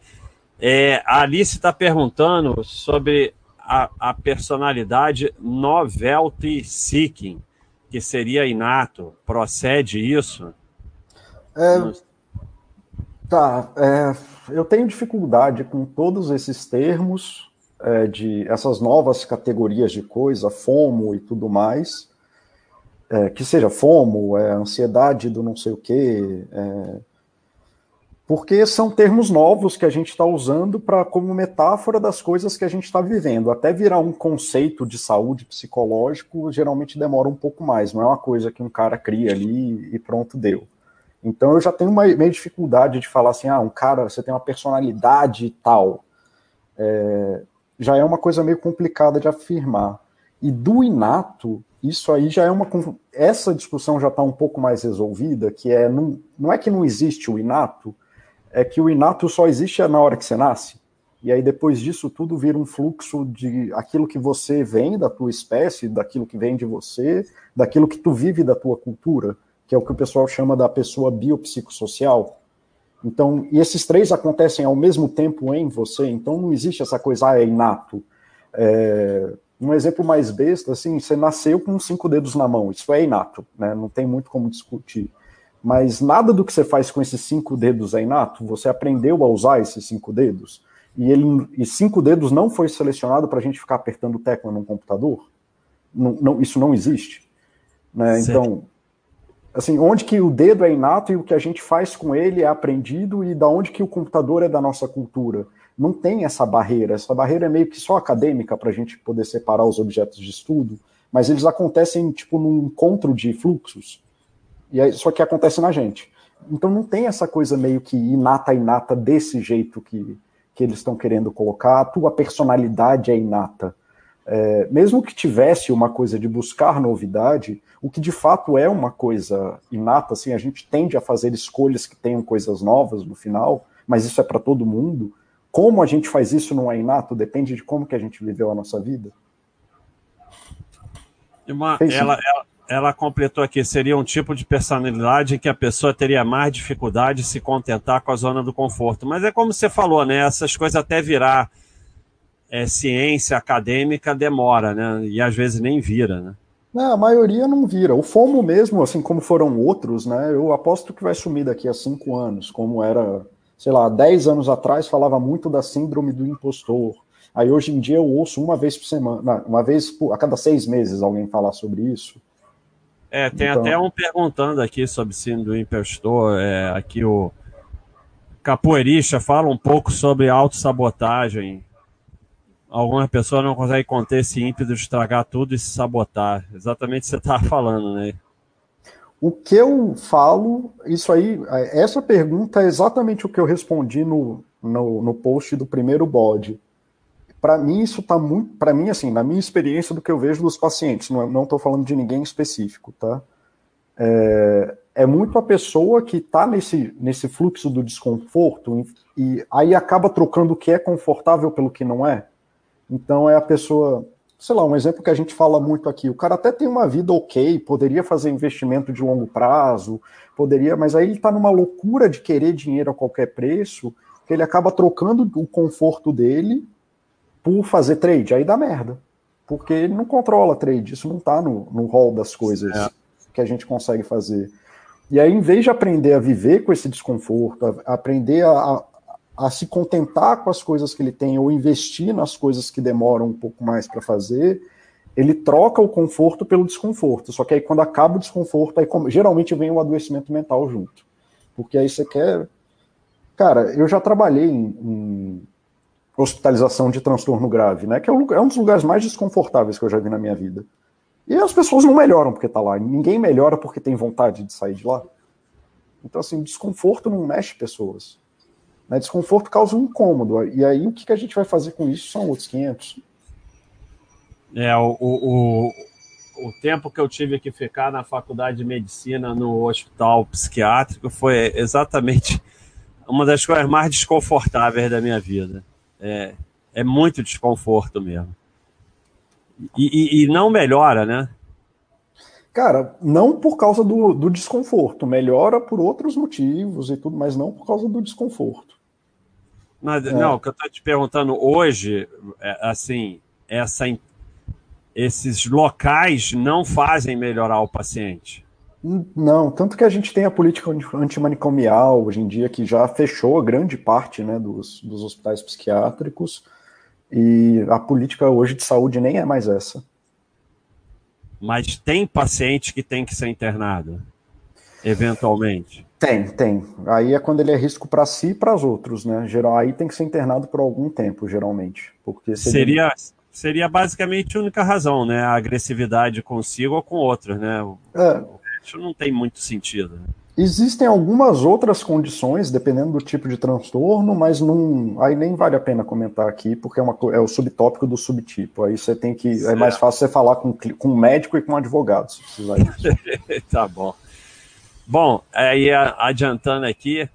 é, a Alice está perguntando sobre a, a personalidade novelty seeking. Que seria inato, procede isso? É, tá, é, eu tenho dificuldade com todos esses termos é, de essas novas categorias de coisa, FOMO e tudo mais, é, que seja FOMO, é, ansiedade do não sei o quê, é, porque são termos novos que a gente está usando para como metáfora das coisas que a gente está vivendo. Até virar um conceito de saúde psicológico geralmente demora um pouco mais, não é uma coisa que um cara cria ali e pronto, deu. Então eu já tenho uma meio dificuldade de falar assim, ah, um cara, você tem uma personalidade tal. É, já é uma coisa meio complicada de afirmar. E do inato, isso aí já é uma. Essa discussão já está um pouco mais resolvida, que é. Não, não é que não existe o inato, é que o inato só existe na hora que você nasce. E aí depois disso tudo vira um fluxo de aquilo que você vem da tua espécie, daquilo que vem de você, daquilo que tu vive da tua cultura, que é o que o pessoal chama da pessoa biopsicossocial. Então, e esses três acontecem ao mesmo tempo em você, então não existe essa coisa, ah, é inato. É, um exemplo mais besta, assim, você nasceu com cinco dedos na mão, isso é inato, né? Não tem muito como discutir mas nada do que você faz com esses cinco dedos é inato. Você aprendeu a usar esses cinco dedos. E, ele, e cinco dedos não foi selecionado para a gente ficar apertando tecla num computador. Não, não, isso não existe. Né? Então, assim, onde que o dedo é inato e o que a gente faz com ele é aprendido e da onde que o computador é da nossa cultura. Não tem essa barreira. Essa barreira é meio que só acadêmica para a gente poder separar os objetos de estudo, mas eles acontecem tipo num encontro de fluxos. E aí, só que acontece na gente. Então não tem essa coisa meio que inata, inata desse jeito que, que eles estão querendo colocar. A tua personalidade é inata. É, mesmo que tivesse uma coisa de buscar novidade, o que de fato é uma coisa inata, assim, a gente tende a fazer escolhas que tenham coisas novas no final, mas isso é para todo mundo. Como a gente faz isso não é inato, depende de como que a gente viveu a nossa vida. Uma, ela, ela, ela completou aqui, seria um tipo de personalidade em que a pessoa teria mais dificuldade de se contentar com a zona do conforto. Mas é como você falou, né? Essas coisas até virar é, ciência acadêmica demora, né? E às vezes nem vira, né? Não, a maioria não vira. O FOMO mesmo, assim como foram outros, né? Eu aposto que vai sumir daqui a cinco anos, como era, sei lá, dez anos atrás falava muito da síndrome do impostor. Aí hoje em dia eu ouço uma vez por semana, uma vez por, a cada seis meses alguém falar sobre isso. É, tem então... até um perguntando aqui sobre síndrome do impostor. É, aqui o Capoeirista fala um pouco sobre autossabotagem. Algumas pessoas não conseguem conter esse ímpeto de estragar tudo e se sabotar. Exatamente o que você estava falando, né? O que eu falo, isso aí, essa pergunta é exatamente o que eu respondi no, no, no post do primeiro bode para mim isso está muito, para mim assim, na minha experiência do que eu vejo dos pacientes, não estou falando de ninguém específico, tá? É, é muito a pessoa que está nesse, nesse fluxo do desconforto e aí acaba trocando o que é confortável pelo que não é. Então é a pessoa, sei lá, um exemplo que a gente fala muito aqui, o cara até tem uma vida ok, poderia fazer investimento de longo prazo, poderia, mas aí ele está numa loucura de querer dinheiro a qualquer preço, que ele acaba trocando o conforto dele por fazer trade, aí dá merda. Porque ele não controla trade, isso não está no, no hall das coisas é. que a gente consegue fazer. E aí, em vez de aprender a viver com esse desconforto, a, aprender a, a, a, se contentar com as coisas que ele tem, ou investir nas coisas que demoram um pouco mais para fazer, ele troca o conforto pelo desconforto. Só que aí, quando acaba o desconforto, aí geralmente vem o adoecimento mental junto. Porque aí você quer. Cara, eu já trabalhei em, em hospitalização de transtorno grave, né? Que é um, é um dos lugares mais desconfortáveis que eu já vi na minha vida. E as pessoas não melhoram porque tá lá. Ninguém melhora porque tem vontade de sair de lá. Então, assim, desconforto não mexe pessoas. Né? Desconforto causa um incômodo. E aí, o que, que a gente vai fazer com isso são outros 500. É, o, o, o tempo que eu tive que ficar na faculdade de medicina no hospital psiquiátrico foi exatamente uma das coisas mais desconfortáveis da minha vida. É, é muito desconforto mesmo. E, e, e, não melhora, né? Cara, não por causa do, do desconforto, melhora por outros motivos e tudo, mas não por causa do desconforto. Mas, é. Não, o que eu estou te perguntando hoje, é, assim, essa esses locais não fazem melhorar o paciente. Não, tanto que a gente tem a política antimanicomial hoje em dia, que já fechou grande parte né, dos, dos hospitais psiquiátricos, e a política hoje de saúde nem é mais essa. Mas tem paciente que tem que ser internado, eventualmente? Tem, tem. Aí é quando ele é risco para si e para os outros, né? Geral, aí tem que ser internado por algum tempo, geralmente. Porque seria, seria basicamente a única razão, né? A agressividade consigo ou com outros, né? É. Isso não tem muito sentido. Existem algumas outras condições, dependendo do tipo de transtorno, mas não, aí nem vale a pena comentar aqui, porque é, uma, é o subtópico do subtipo. Aí você tem que. Certo. É mais fácil você falar com, com um médico e com um advogado, se precisar disso. [laughs] tá bom. Bom, aí adiantando aqui,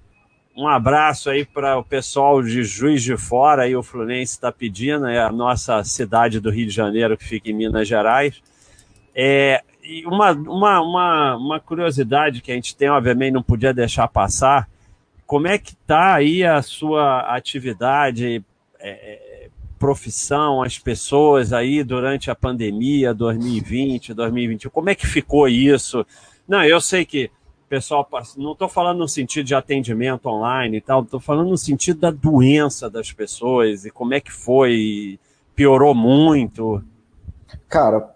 um abraço aí para o pessoal de Juiz de Fora, aí o Fluminense está pedindo, é a nossa cidade do Rio de Janeiro, que fica em Minas Gerais. É, e uma, uma, uma, uma curiosidade que a gente tem, obviamente, não podia deixar passar, como é que está aí a sua atividade, é, é profissão, as pessoas aí durante a pandemia 2020, 2021, como é que ficou isso? Não, eu sei que pessoal, não estou falando no sentido de atendimento online e tal, estou falando no sentido da doença das pessoas e como é que foi, piorou muito. Cara,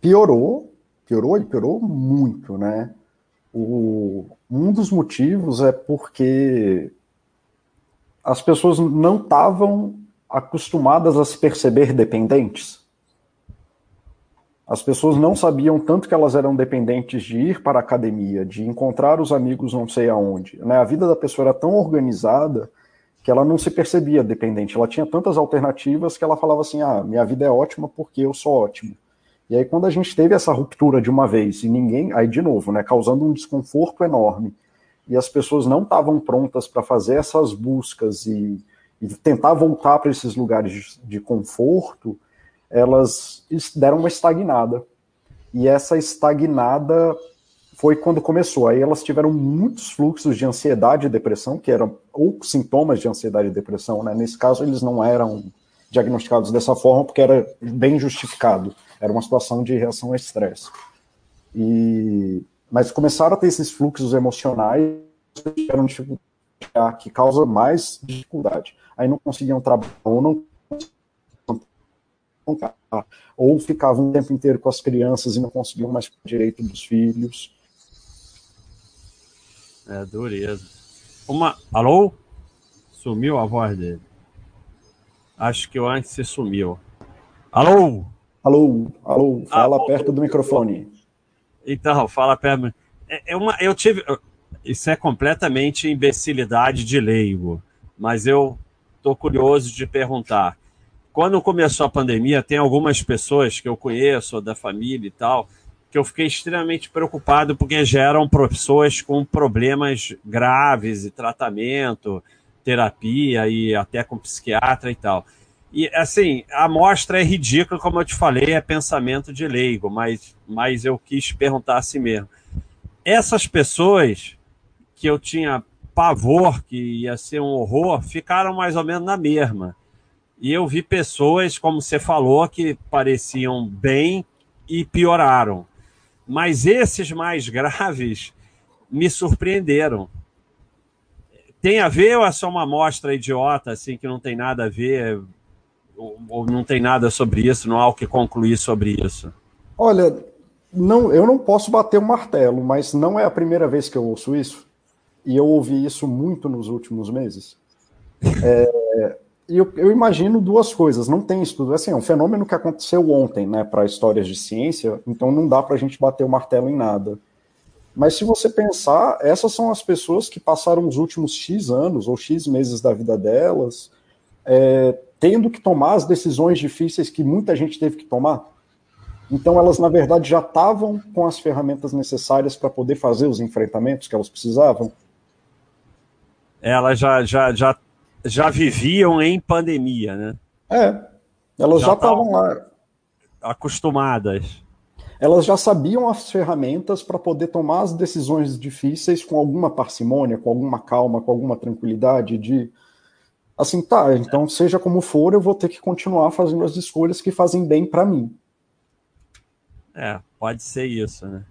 piorou, piorou e piorou muito, né? O, um dos motivos é porque as pessoas não estavam acostumadas a se perceber dependentes. As pessoas não sabiam tanto que elas eram dependentes de ir para a academia, de encontrar os amigos não sei aonde. Né? A vida da pessoa era tão organizada que ela não se percebia dependente. Ela tinha tantas alternativas que ela falava assim: ah, minha vida é ótima porque eu sou ótimo. E aí, quando a gente teve essa ruptura de uma vez e ninguém, aí de novo, né, causando um desconforto enorme, e as pessoas não estavam prontas para fazer essas buscas e, e tentar voltar para esses lugares de, de conforto, elas deram uma estagnada. E essa estagnada foi quando começou. Aí elas tiveram muitos fluxos de ansiedade e depressão, que eram ou sintomas de ansiedade e depressão, né? Nesse caso, eles não eram diagnosticados dessa forma porque era bem justificado. Era uma situação de reação ao estresse. E mas começaram a ter esses fluxos emocionais que dificuldade, que causa mais dificuldade. Aí não conseguiam trabalhar, ou não ou ficavam o tempo inteiro com as crianças e não conseguiam mais direito dos filhos. É, dureza. Uma. Alô? Sumiu a voz dele. Acho que o antes se sumiu. Alô? Alô, alô, fala alô. perto do microfone. Então, fala perto. É, é uma, eu tive. Isso é completamente imbecilidade de leigo, mas eu estou curioso de perguntar quando começou a pandemia, tem algumas pessoas que eu conheço, da família e tal, que eu fiquei extremamente preocupado porque geram pessoas com problemas graves e tratamento, terapia e até com psiquiatra e tal. E assim, a amostra é ridícula, como eu te falei, é pensamento de leigo, mas, mas eu quis perguntar assim mesmo. Essas pessoas que eu tinha pavor que ia ser um horror, ficaram mais ou menos na mesma. E eu vi pessoas, como você falou, que pareciam bem e pioraram. Mas esses mais [laughs] graves me surpreenderam. Tem a ver ou é só uma amostra idiota, assim, que não tem nada a ver, ou, ou não tem nada sobre isso, não há o que concluir sobre isso? Olha, não, eu não posso bater o um martelo, mas não é a primeira vez que eu ouço isso, e eu ouvi isso muito nos últimos meses. É, eu, eu, imagino duas coisas. Não tem estudo. Assim, é um fenômeno que aconteceu ontem, né, para histórias de ciência, então não dá para a gente bater o martelo em nada. Mas se você pensar, essas são as pessoas que passaram os últimos X anos ou X meses da vida delas é, tendo que tomar as decisões difíceis que muita gente teve que tomar. Então elas, na verdade, já estavam com as ferramentas necessárias para poder fazer os enfrentamentos que elas precisavam. Elas já, já, já já viviam em pandemia, né? É, elas já estavam lá. Acostumadas. Elas já sabiam as ferramentas para poder tomar as decisões difíceis com alguma parcimônia, com alguma calma, com alguma tranquilidade, de assim, tá, então seja como for, eu vou ter que continuar fazendo as escolhas que fazem bem para mim. É, pode ser isso, né?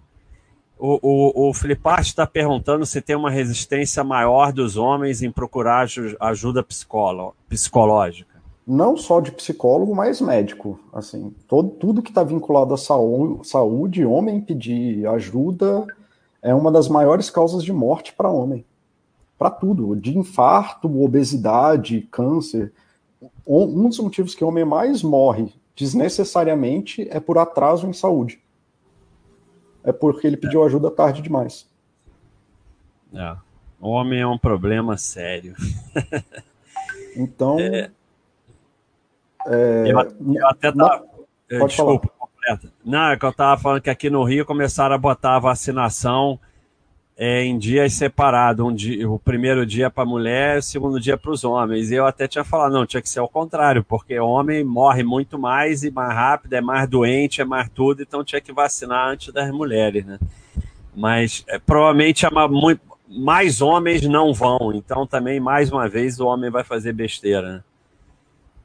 O, o, o está perguntando se tem uma resistência maior dos homens em procurar ajuda psicológica. Não só de psicólogo, mas médico. Assim, todo, tudo que está vinculado à saúde, homem pedir ajuda é uma das maiores causas de morte para homem. Para tudo, de infarto, obesidade, câncer. Um dos motivos que o homem mais morre desnecessariamente é por atraso em saúde é porque ele pediu ajuda tarde demais. É. O homem é um problema sério. [laughs] então. É... É... Eu, eu, até tava. Pode Desculpa, falar. Não, é que eu tava falando que aqui no Rio começaram a botar a vacinação é, em dias separados. Um o primeiro dia para mulher, o segundo dia para os homens. E eu até tinha falado, não, tinha que ser o contrário, porque o homem morre muito mais e mais rápido, é mais doente, é mais tudo, então tinha que vacinar antes das mulheres, né? Mas é, provavelmente é muito, mais homens não vão, então também, mais uma vez, o homem vai fazer besteira,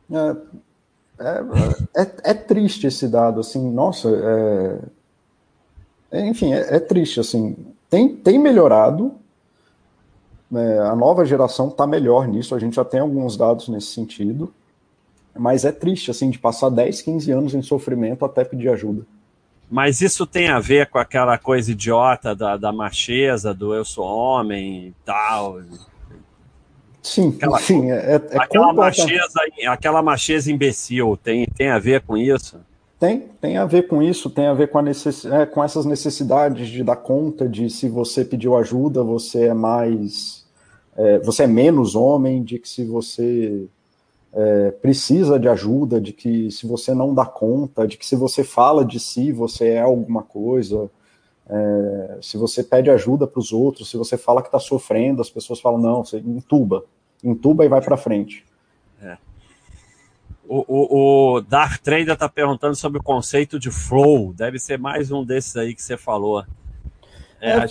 né? É, é, é triste esse dado, assim, nossa, é, enfim, é, é triste, assim, tem, tem melhorado, né, a nova geração está melhor nisso, a gente já tem alguns dados nesse sentido, mas é triste, assim, de passar 10, 15 anos em sofrimento até pedir ajuda. Mas isso tem a ver com aquela coisa idiota da, da macheza, do eu sou homem e tal. Sim, aquela, sim. É, é aquela, macheza, aquela macheza imbecil tem, tem a ver com isso? Tem, tem a ver com isso, tem a ver com, a necess... É, com essas necessidades de dar conta de se você pediu ajuda, você é mais. É, você é menos homem, de que se você é, precisa de ajuda, de que se você não dá conta, de que se você fala de si, você é alguma coisa. É, se você pede ajuda para os outros, se você fala que está sofrendo, as pessoas falam, não, você entuba, entuba e vai para frente. É. O, o, o Dark Trader está perguntando sobre o conceito de flow. Deve ser mais um desses aí que você falou. É, é,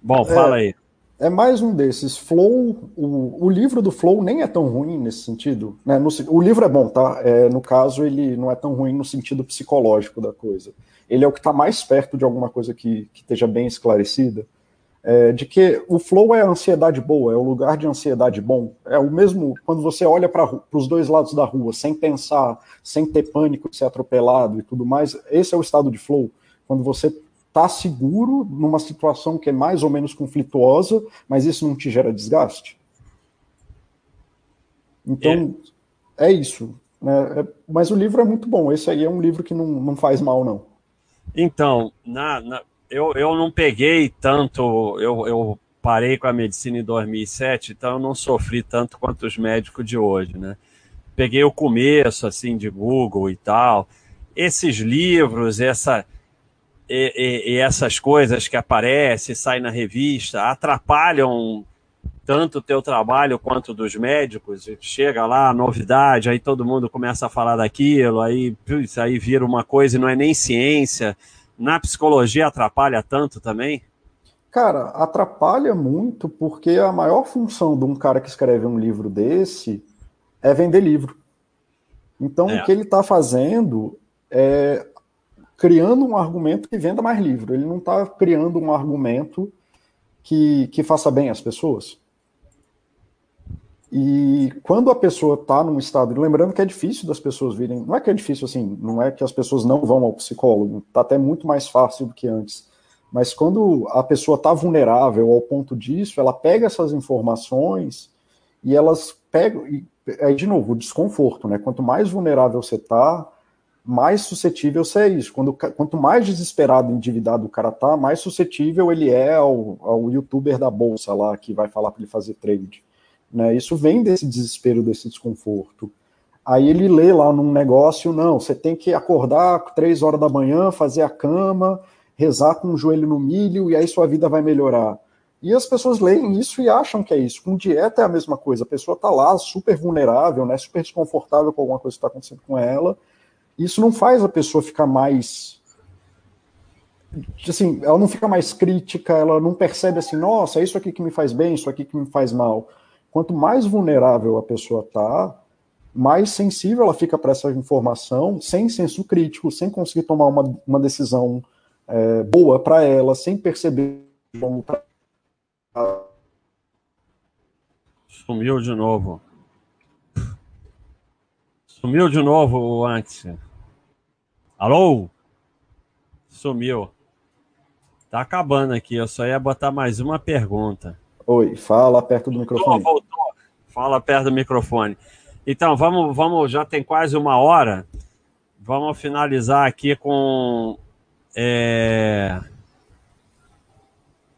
Bom, fala aí. É mais um desses. Flow, o, o livro do Flow nem é tão ruim nesse sentido. Né? No, o livro é bom, tá? É, no caso, ele não é tão ruim no sentido psicológico da coisa. Ele é o que está mais perto de alguma coisa que, que esteja bem esclarecida é, de que o flow é a ansiedade boa, é o lugar de ansiedade bom. É o mesmo quando você olha para os dois lados da rua, sem pensar, sem ter pânico de ser atropelado e tudo mais. Esse é o estado de flow. Quando você está seguro numa situação que é mais ou menos conflituosa, mas isso não te gera desgaste. Então, é, é isso. Né? É, mas o livro é muito bom. Esse aí é um livro que não, não faz mal, não. Então, na, na eu, eu não peguei tanto, eu, eu parei com a medicina em 2007, então eu não sofri tanto quanto os médicos de hoje, né? Peguei o começo, assim, de Google e tal. Esses livros, essa, e, e, e essas coisas que aparecem, saem na revista, atrapalham tanto o teu trabalho quanto dos médicos. Chega lá, novidade, aí todo mundo começa a falar daquilo, aí, aí vira uma coisa e não é nem ciência na psicologia atrapalha tanto também? Cara, atrapalha muito porque a maior função de um cara que escreve um livro desse é vender livro. Então, é. o que ele está fazendo é criando um argumento que venda mais livro. Ele não está criando um argumento que, que faça bem às pessoas. E quando a pessoa está num estado, lembrando que é difícil das pessoas virem, não é que é difícil assim, não é que as pessoas não vão ao psicólogo, está até muito mais fácil do que antes. Mas quando a pessoa está vulnerável ao ponto disso, ela pega essas informações e elas pegam. E, aí, de novo, o desconforto, né? Quanto mais vulnerável você está, mais suscetível você é isso. Quando, quanto mais desesperado, endividado o cara tá, mais suscetível ele é ao, ao youtuber da bolsa lá que vai falar para ele fazer trade. Né? Isso vem desse desespero, desse desconforto. Aí ele lê lá num negócio, não, você tem que acordar três horas da manhã, fazer a cama, rezar com o joelho no milho, e aí sua vida vai melhorar. E as pessoas leem isso e acham que é isso. Com dieta é a mesma coisa. A pessoa está lá super vulnerável, né, super desconfortável com alguma coisa que está acontecendo com ela. Isso não faz a pessoa ficar mais. Assim, ela não fica mais crítica, ela não percebe assim, nossa, é isso aqui que me faz bem, isso aqui que me faz mal. Quanto mais vulnerável a pessoa está, mais sensível ela fica para essa informação, sem senso crítico, sem conseguir tomar uma, uma decisão é, boa para ela, sem perceber como. Sumiu de novo. Sumiu de novo antes. Alô? Sumiu. Tá acabando aqui, eu só ia botar mais uma pergunta. Oi, fala perto do microfone. Voltou, voltou. Fala perto do microfone. Então, vamos, vamos, já tem quase uma hora. Vamos finalizar aqui com. É...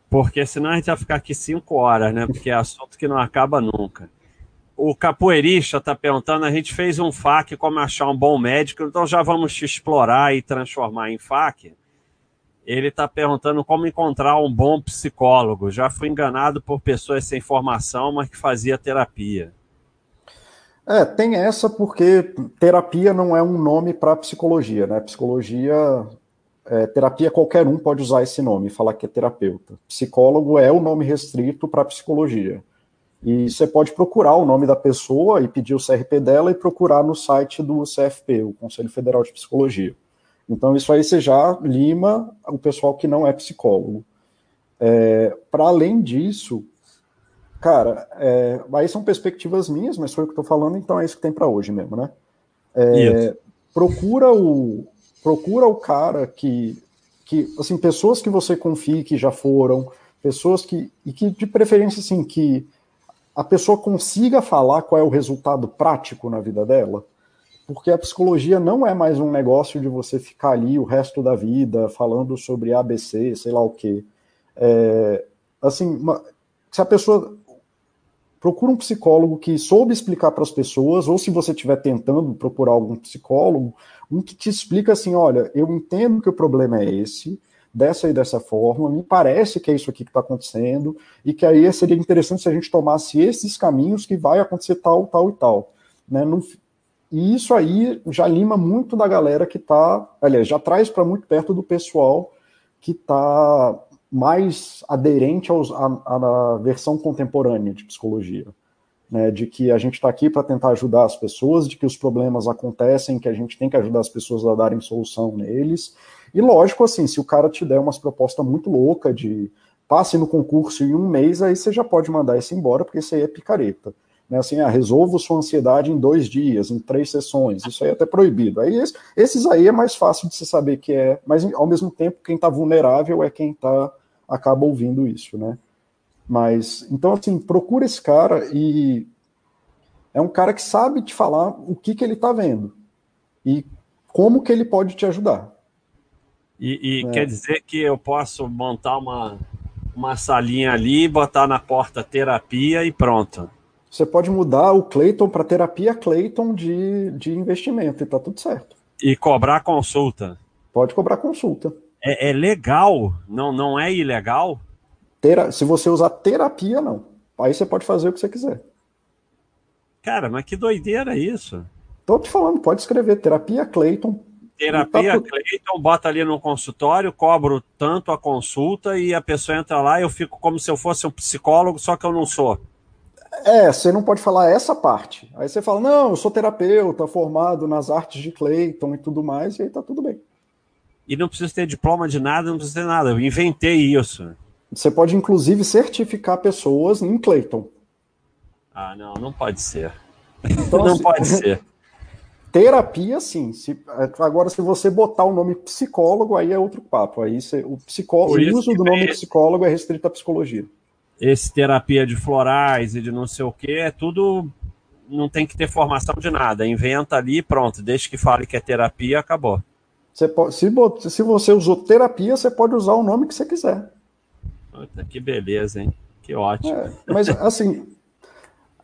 Porque senão a gente vai ficar aqui cinco horas, né? Porque é assunto que não acaba nunca. O capoeirista está perguntando: a gente fez um FAQ como achar um bom médico, então já vamos te explorar e transformar em FAQ ele está perguntando como encontrar um bom psicólogo. Já fui enganado por pessoas sem formação, mas que fazia terapia. É, tem essa porque terapia não é um nome para psicologia, né? Psicologia, é, terapia qualquer um pode usar esse nome, falar que é terapeuta. Psicólogo é o nome restrito para psicologia. E você pode procurar o nome da pessoa e pedir o CRP dela e procurar no site do CFP, o Conselho Federal de Psicologia. Então, isso aí você já lima o pessoal que não é psicólogo. É, Para além disso, cara, é, aí são perspectivas minhas, mas foi o que estou falando, então é isso que tem para hoje mesmo, né? É, procura o procura o cara que, que, assim, pessoas que você confie que já foram, pessoas que, e que de preferência, assim, que a pessoa consiga falar qual é o resultado prático na vida dela porque a psicologia não é mais um negócio de você ficar ali o resto da vida falando sobre ABC, sei lá o quê. É, assim, uma, se a pessoa procura um psicólogo que soube explicar para as pessoas, ou se você estiver tentando procurar algum psicólogo, um que te explica assim, olha, eu entendo que o problema é esse, dessa e dessa forma, me parece que é isso aqui que está acontecendo, e que aí seria interessante se a gente tomasse esses caminhos que vai acontecer tal, tal e tal. Né? Não, e isso aí já lima muito da galera que está, aliás, já traz para muito perto do pessoal que está mais aderente aos, à, à versão contemporânea de psicologia. Né, de que a gente está aqui para tentar ajudar as pessoas, de que os problemas acontecem, que a gente tem que ajudar as pessoas a darem solução neles. E lógico, assim, se o cara te der umas propostas muito louca de passe no concurso em um mês, aí você já pode mandar isso embora, porque isso aí é picareta né, assim, ah, resolvo sua ansiedade em dois dias, em três sessões, isso aí é até proibido. Aí esses aí é mais fácil de se saber que é, mas ao mesmo tempo quem está vulnerável é quem tá acaba ouvindo isso, né? Mas então assim, procura esse cara e é um cara que sabe te falar o que que ele está vendo e como que ele pode te ajudar. E, e é. quer dizer que eu posso montar uma uma salinha ali, botar na porta terapia e pronto. Você pode mudar o Clayton para terapia Clayton de, de investimento e tá tudo certo. E cobrar consulta. Pode cobrar consulta. É, é legal, não, não é ilegal? Tera, se você usar terapia, não. Aí você pode fazer o que você quiser. Cara, mas que doideira isso? Tô te falando, pode escrever terapia Clayton. Terapia tá Clayton, bota ali no consultório, cobro tanto a consulta e a pessoa entra lá e eu fico como se eu fosse um psicólogo, só que eu não sou. É, você não pode falar essa parte. Aí você fala, não, eu sou terapeuta, formado nas artes de Clayton e tudo mais, e aí tá tudo bem. E não precisa ter diploma de nada, não precisa ter nada. Eu inventei isso. Você pode, inclusive, certificar pessoas em Clayton. Ah, não, não pode ser. Então, [laughs] não assim, pode ser. [laughs] Terapia, sim. Se, agora, se você botar o nome psicólogo, aí é outro papo. Aí você, o, psicólogo, o uso do nome psicólogo é restrito à psicologia esse terapia de florais e de não sei o que, é tudo. Não tem que ter formação de nada. Inventa ali pronto. Desde que fale que é terapia, acabou. Você pode, se, se você usou terapia, você pode usar o nome que você quiser. Puta, que beleza, hein? Que ótimo. É, mas assim.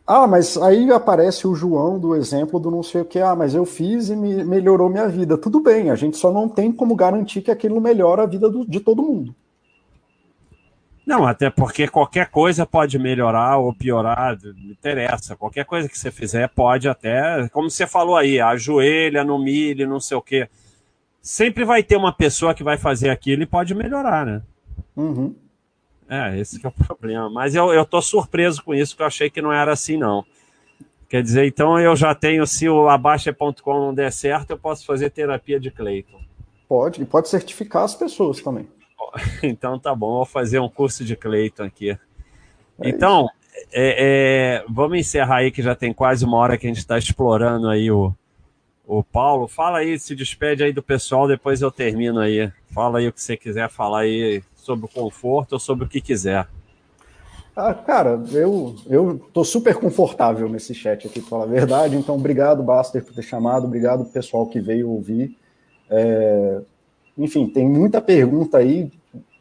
ah, mas aí aparece o João do exemplo do não sei o que. Ah, mas eu fiz e me melhorou minha vida. Tudo bem, a gente só não tem como garantir que aquilo melhora a vida do, de todo mundo. Não, até porque qualquer coisa pode melhorar ou piorar, não interessa. Qualquer coisa que você fizer pode até, como você falou aí, ajoelha no milho, não sei o quê. Sempre vai ter uma pessoa que vai fazer aquilo e pode melhorar, né? Uhum. É, esse é o problema. Mas eu, eu tô surpreso com isso, porque eu achei que não era assim, não. Quer dizer, então eu já tenho, se o abaixa.com não der certo, eu posso fazer terapia de Cleiton. Pode, e pode certificar as pessoas também. [laughs] Então tá bom, vou fazer um curso de Cleiton aqui. É então, é, é, vamos encerrar aí, que já tem quase uma hora que a gente está explorando aí o, o Paulo. Fala aí, se despede aí do pessoal, depois eu termino aí. Fala aí o que você quiser falar aí sobre o conforto ou sobre o que quiser. Ah, cara, eu, eu tô super confortável nesse chat aqui, para falar a verdade. Então, obrigado, Baster, por ter chamado. Obrigado, pessoal que veio ouvir. É, enfim, tem muita pergunta aí.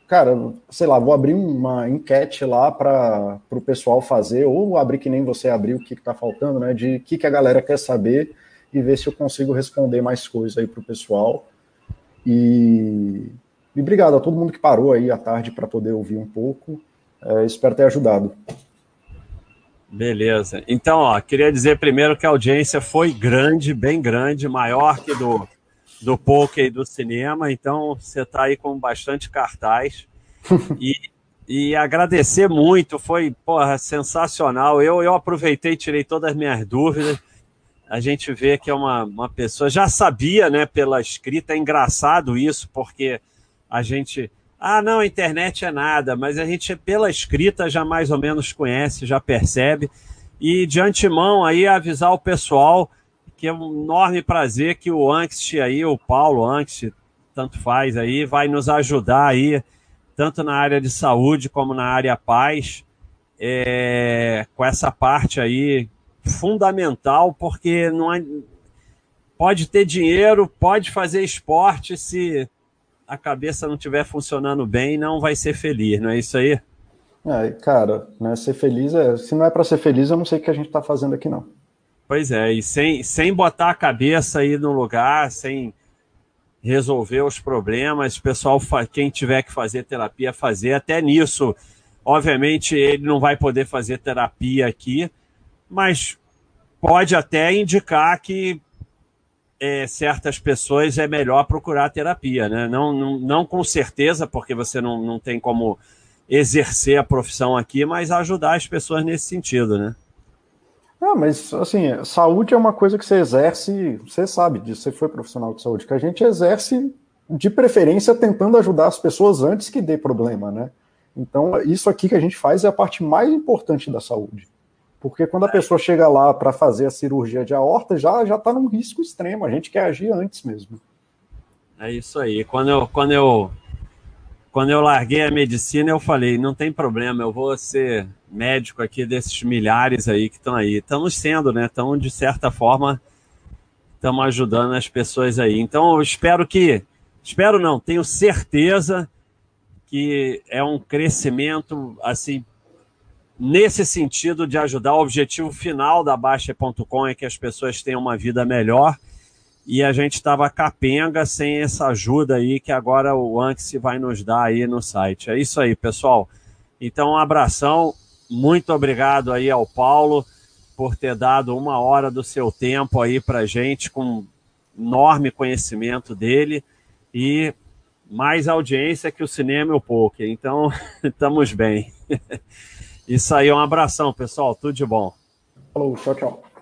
Cara, sei lá, vou abrir uma enquete lá para o pessoal fazer, ou abrir que nem você abriu, o que está faltando, né? De o que, que a galera quer saber e ver se eu consigo responder mais coisas aí para o pessoal. E, e obrigado a todo mundo que parou aí à tarde para poder ouvir um pouco. É, espero ter ajudado. Beleza. Então, ó, queria dizer primeiro que a audiência foi grande, bem grande, maior que do, do poker e do cinema. Então, você está aí com bastante cartaz. e, e agradecer muito, foi porra, sensacional. Eu, eu aproveitei, tirei todas as minhas dúvidas. A gente vê que é uma, uma pessoa, já sabia, né, pela escrita, é engraçado isso, porque a gente ah, não, a internet é nada, mas a gente, pela escrita, já mais ou menos conhece, já percebe. E de antemão aí avisar o pessoal é um enorme prazer que o Angst aí, o Paulo Angst, tanto faz aí, vai nos ajudar aí, tanto na área de saúde como na área paz, é, com essa parte aí fundamental, porque não é, pode ter dinheiro, pode fazer esporte se a cabeça não estiver funcionando bem, não vai ser feliz, não é isso aí? É, cara, né, ser feliz é. Se não é para ser feliz, eu não sei o que a gente está fazendo aqui, não. Pois é, e sem, sem botar a cabeça aí no lugar, sem resolver os problemas, pessoal, quem tiver que fazer terapia, fazer. Até nisso, obviamente, ele não vai poder fazer terapia aqui, mas pode até indicar que é, certas pessoas é melhor procurar terapia, né? Não, não, não com certeza, porque você não, não tem como exercer a profissão aqui, mas ajudar as pessoas nesse sentido, né? Ah, mas assim, saúde é uma coisa que você exerce, você sabe disso, você foi profissional de saúde, que a gente exerce de preferência tentando ajudar as pessoas antes que dê problema, né? Então, isso aqui que a gente faz é a parte mais importante da saúde. Porque quando a pessoa chega lá para fazer a cirurgia de aorta, já já está num risco extremo. A gente quer agir antes mesmo. É isso aí. Quando eu, quando eu, quando eu larguei a medicina, eu falei: não tem problema, eu vou ser médico aqui desses milhares aí que estão aí. Estamos sendo, né? Estão, de certa forma, estamos ajudando as pessoas aí. Então, eu espero que. Espero não, tenho certeza que é um crescimento assim nesse sentido de ajudar. O objetivo final da Baixa.com é que as pessoas tenham uma vida melhor e a gente estava capenga sem essa ajuda aí que agora o Anxi vai nos dar aí no site. É isso aí, pessoal. Então, um abração. Muito obrigado aí ao Paulo por ter dado uma hora do seu tempo aí para gente com enorme conhecimento dele e mais audiência que o cinema e o poker. Então, [laughs] estamos bem. [laughs] Isso aí, um abração, pessoal. Tudo de bom. Falou, tchau, tchau.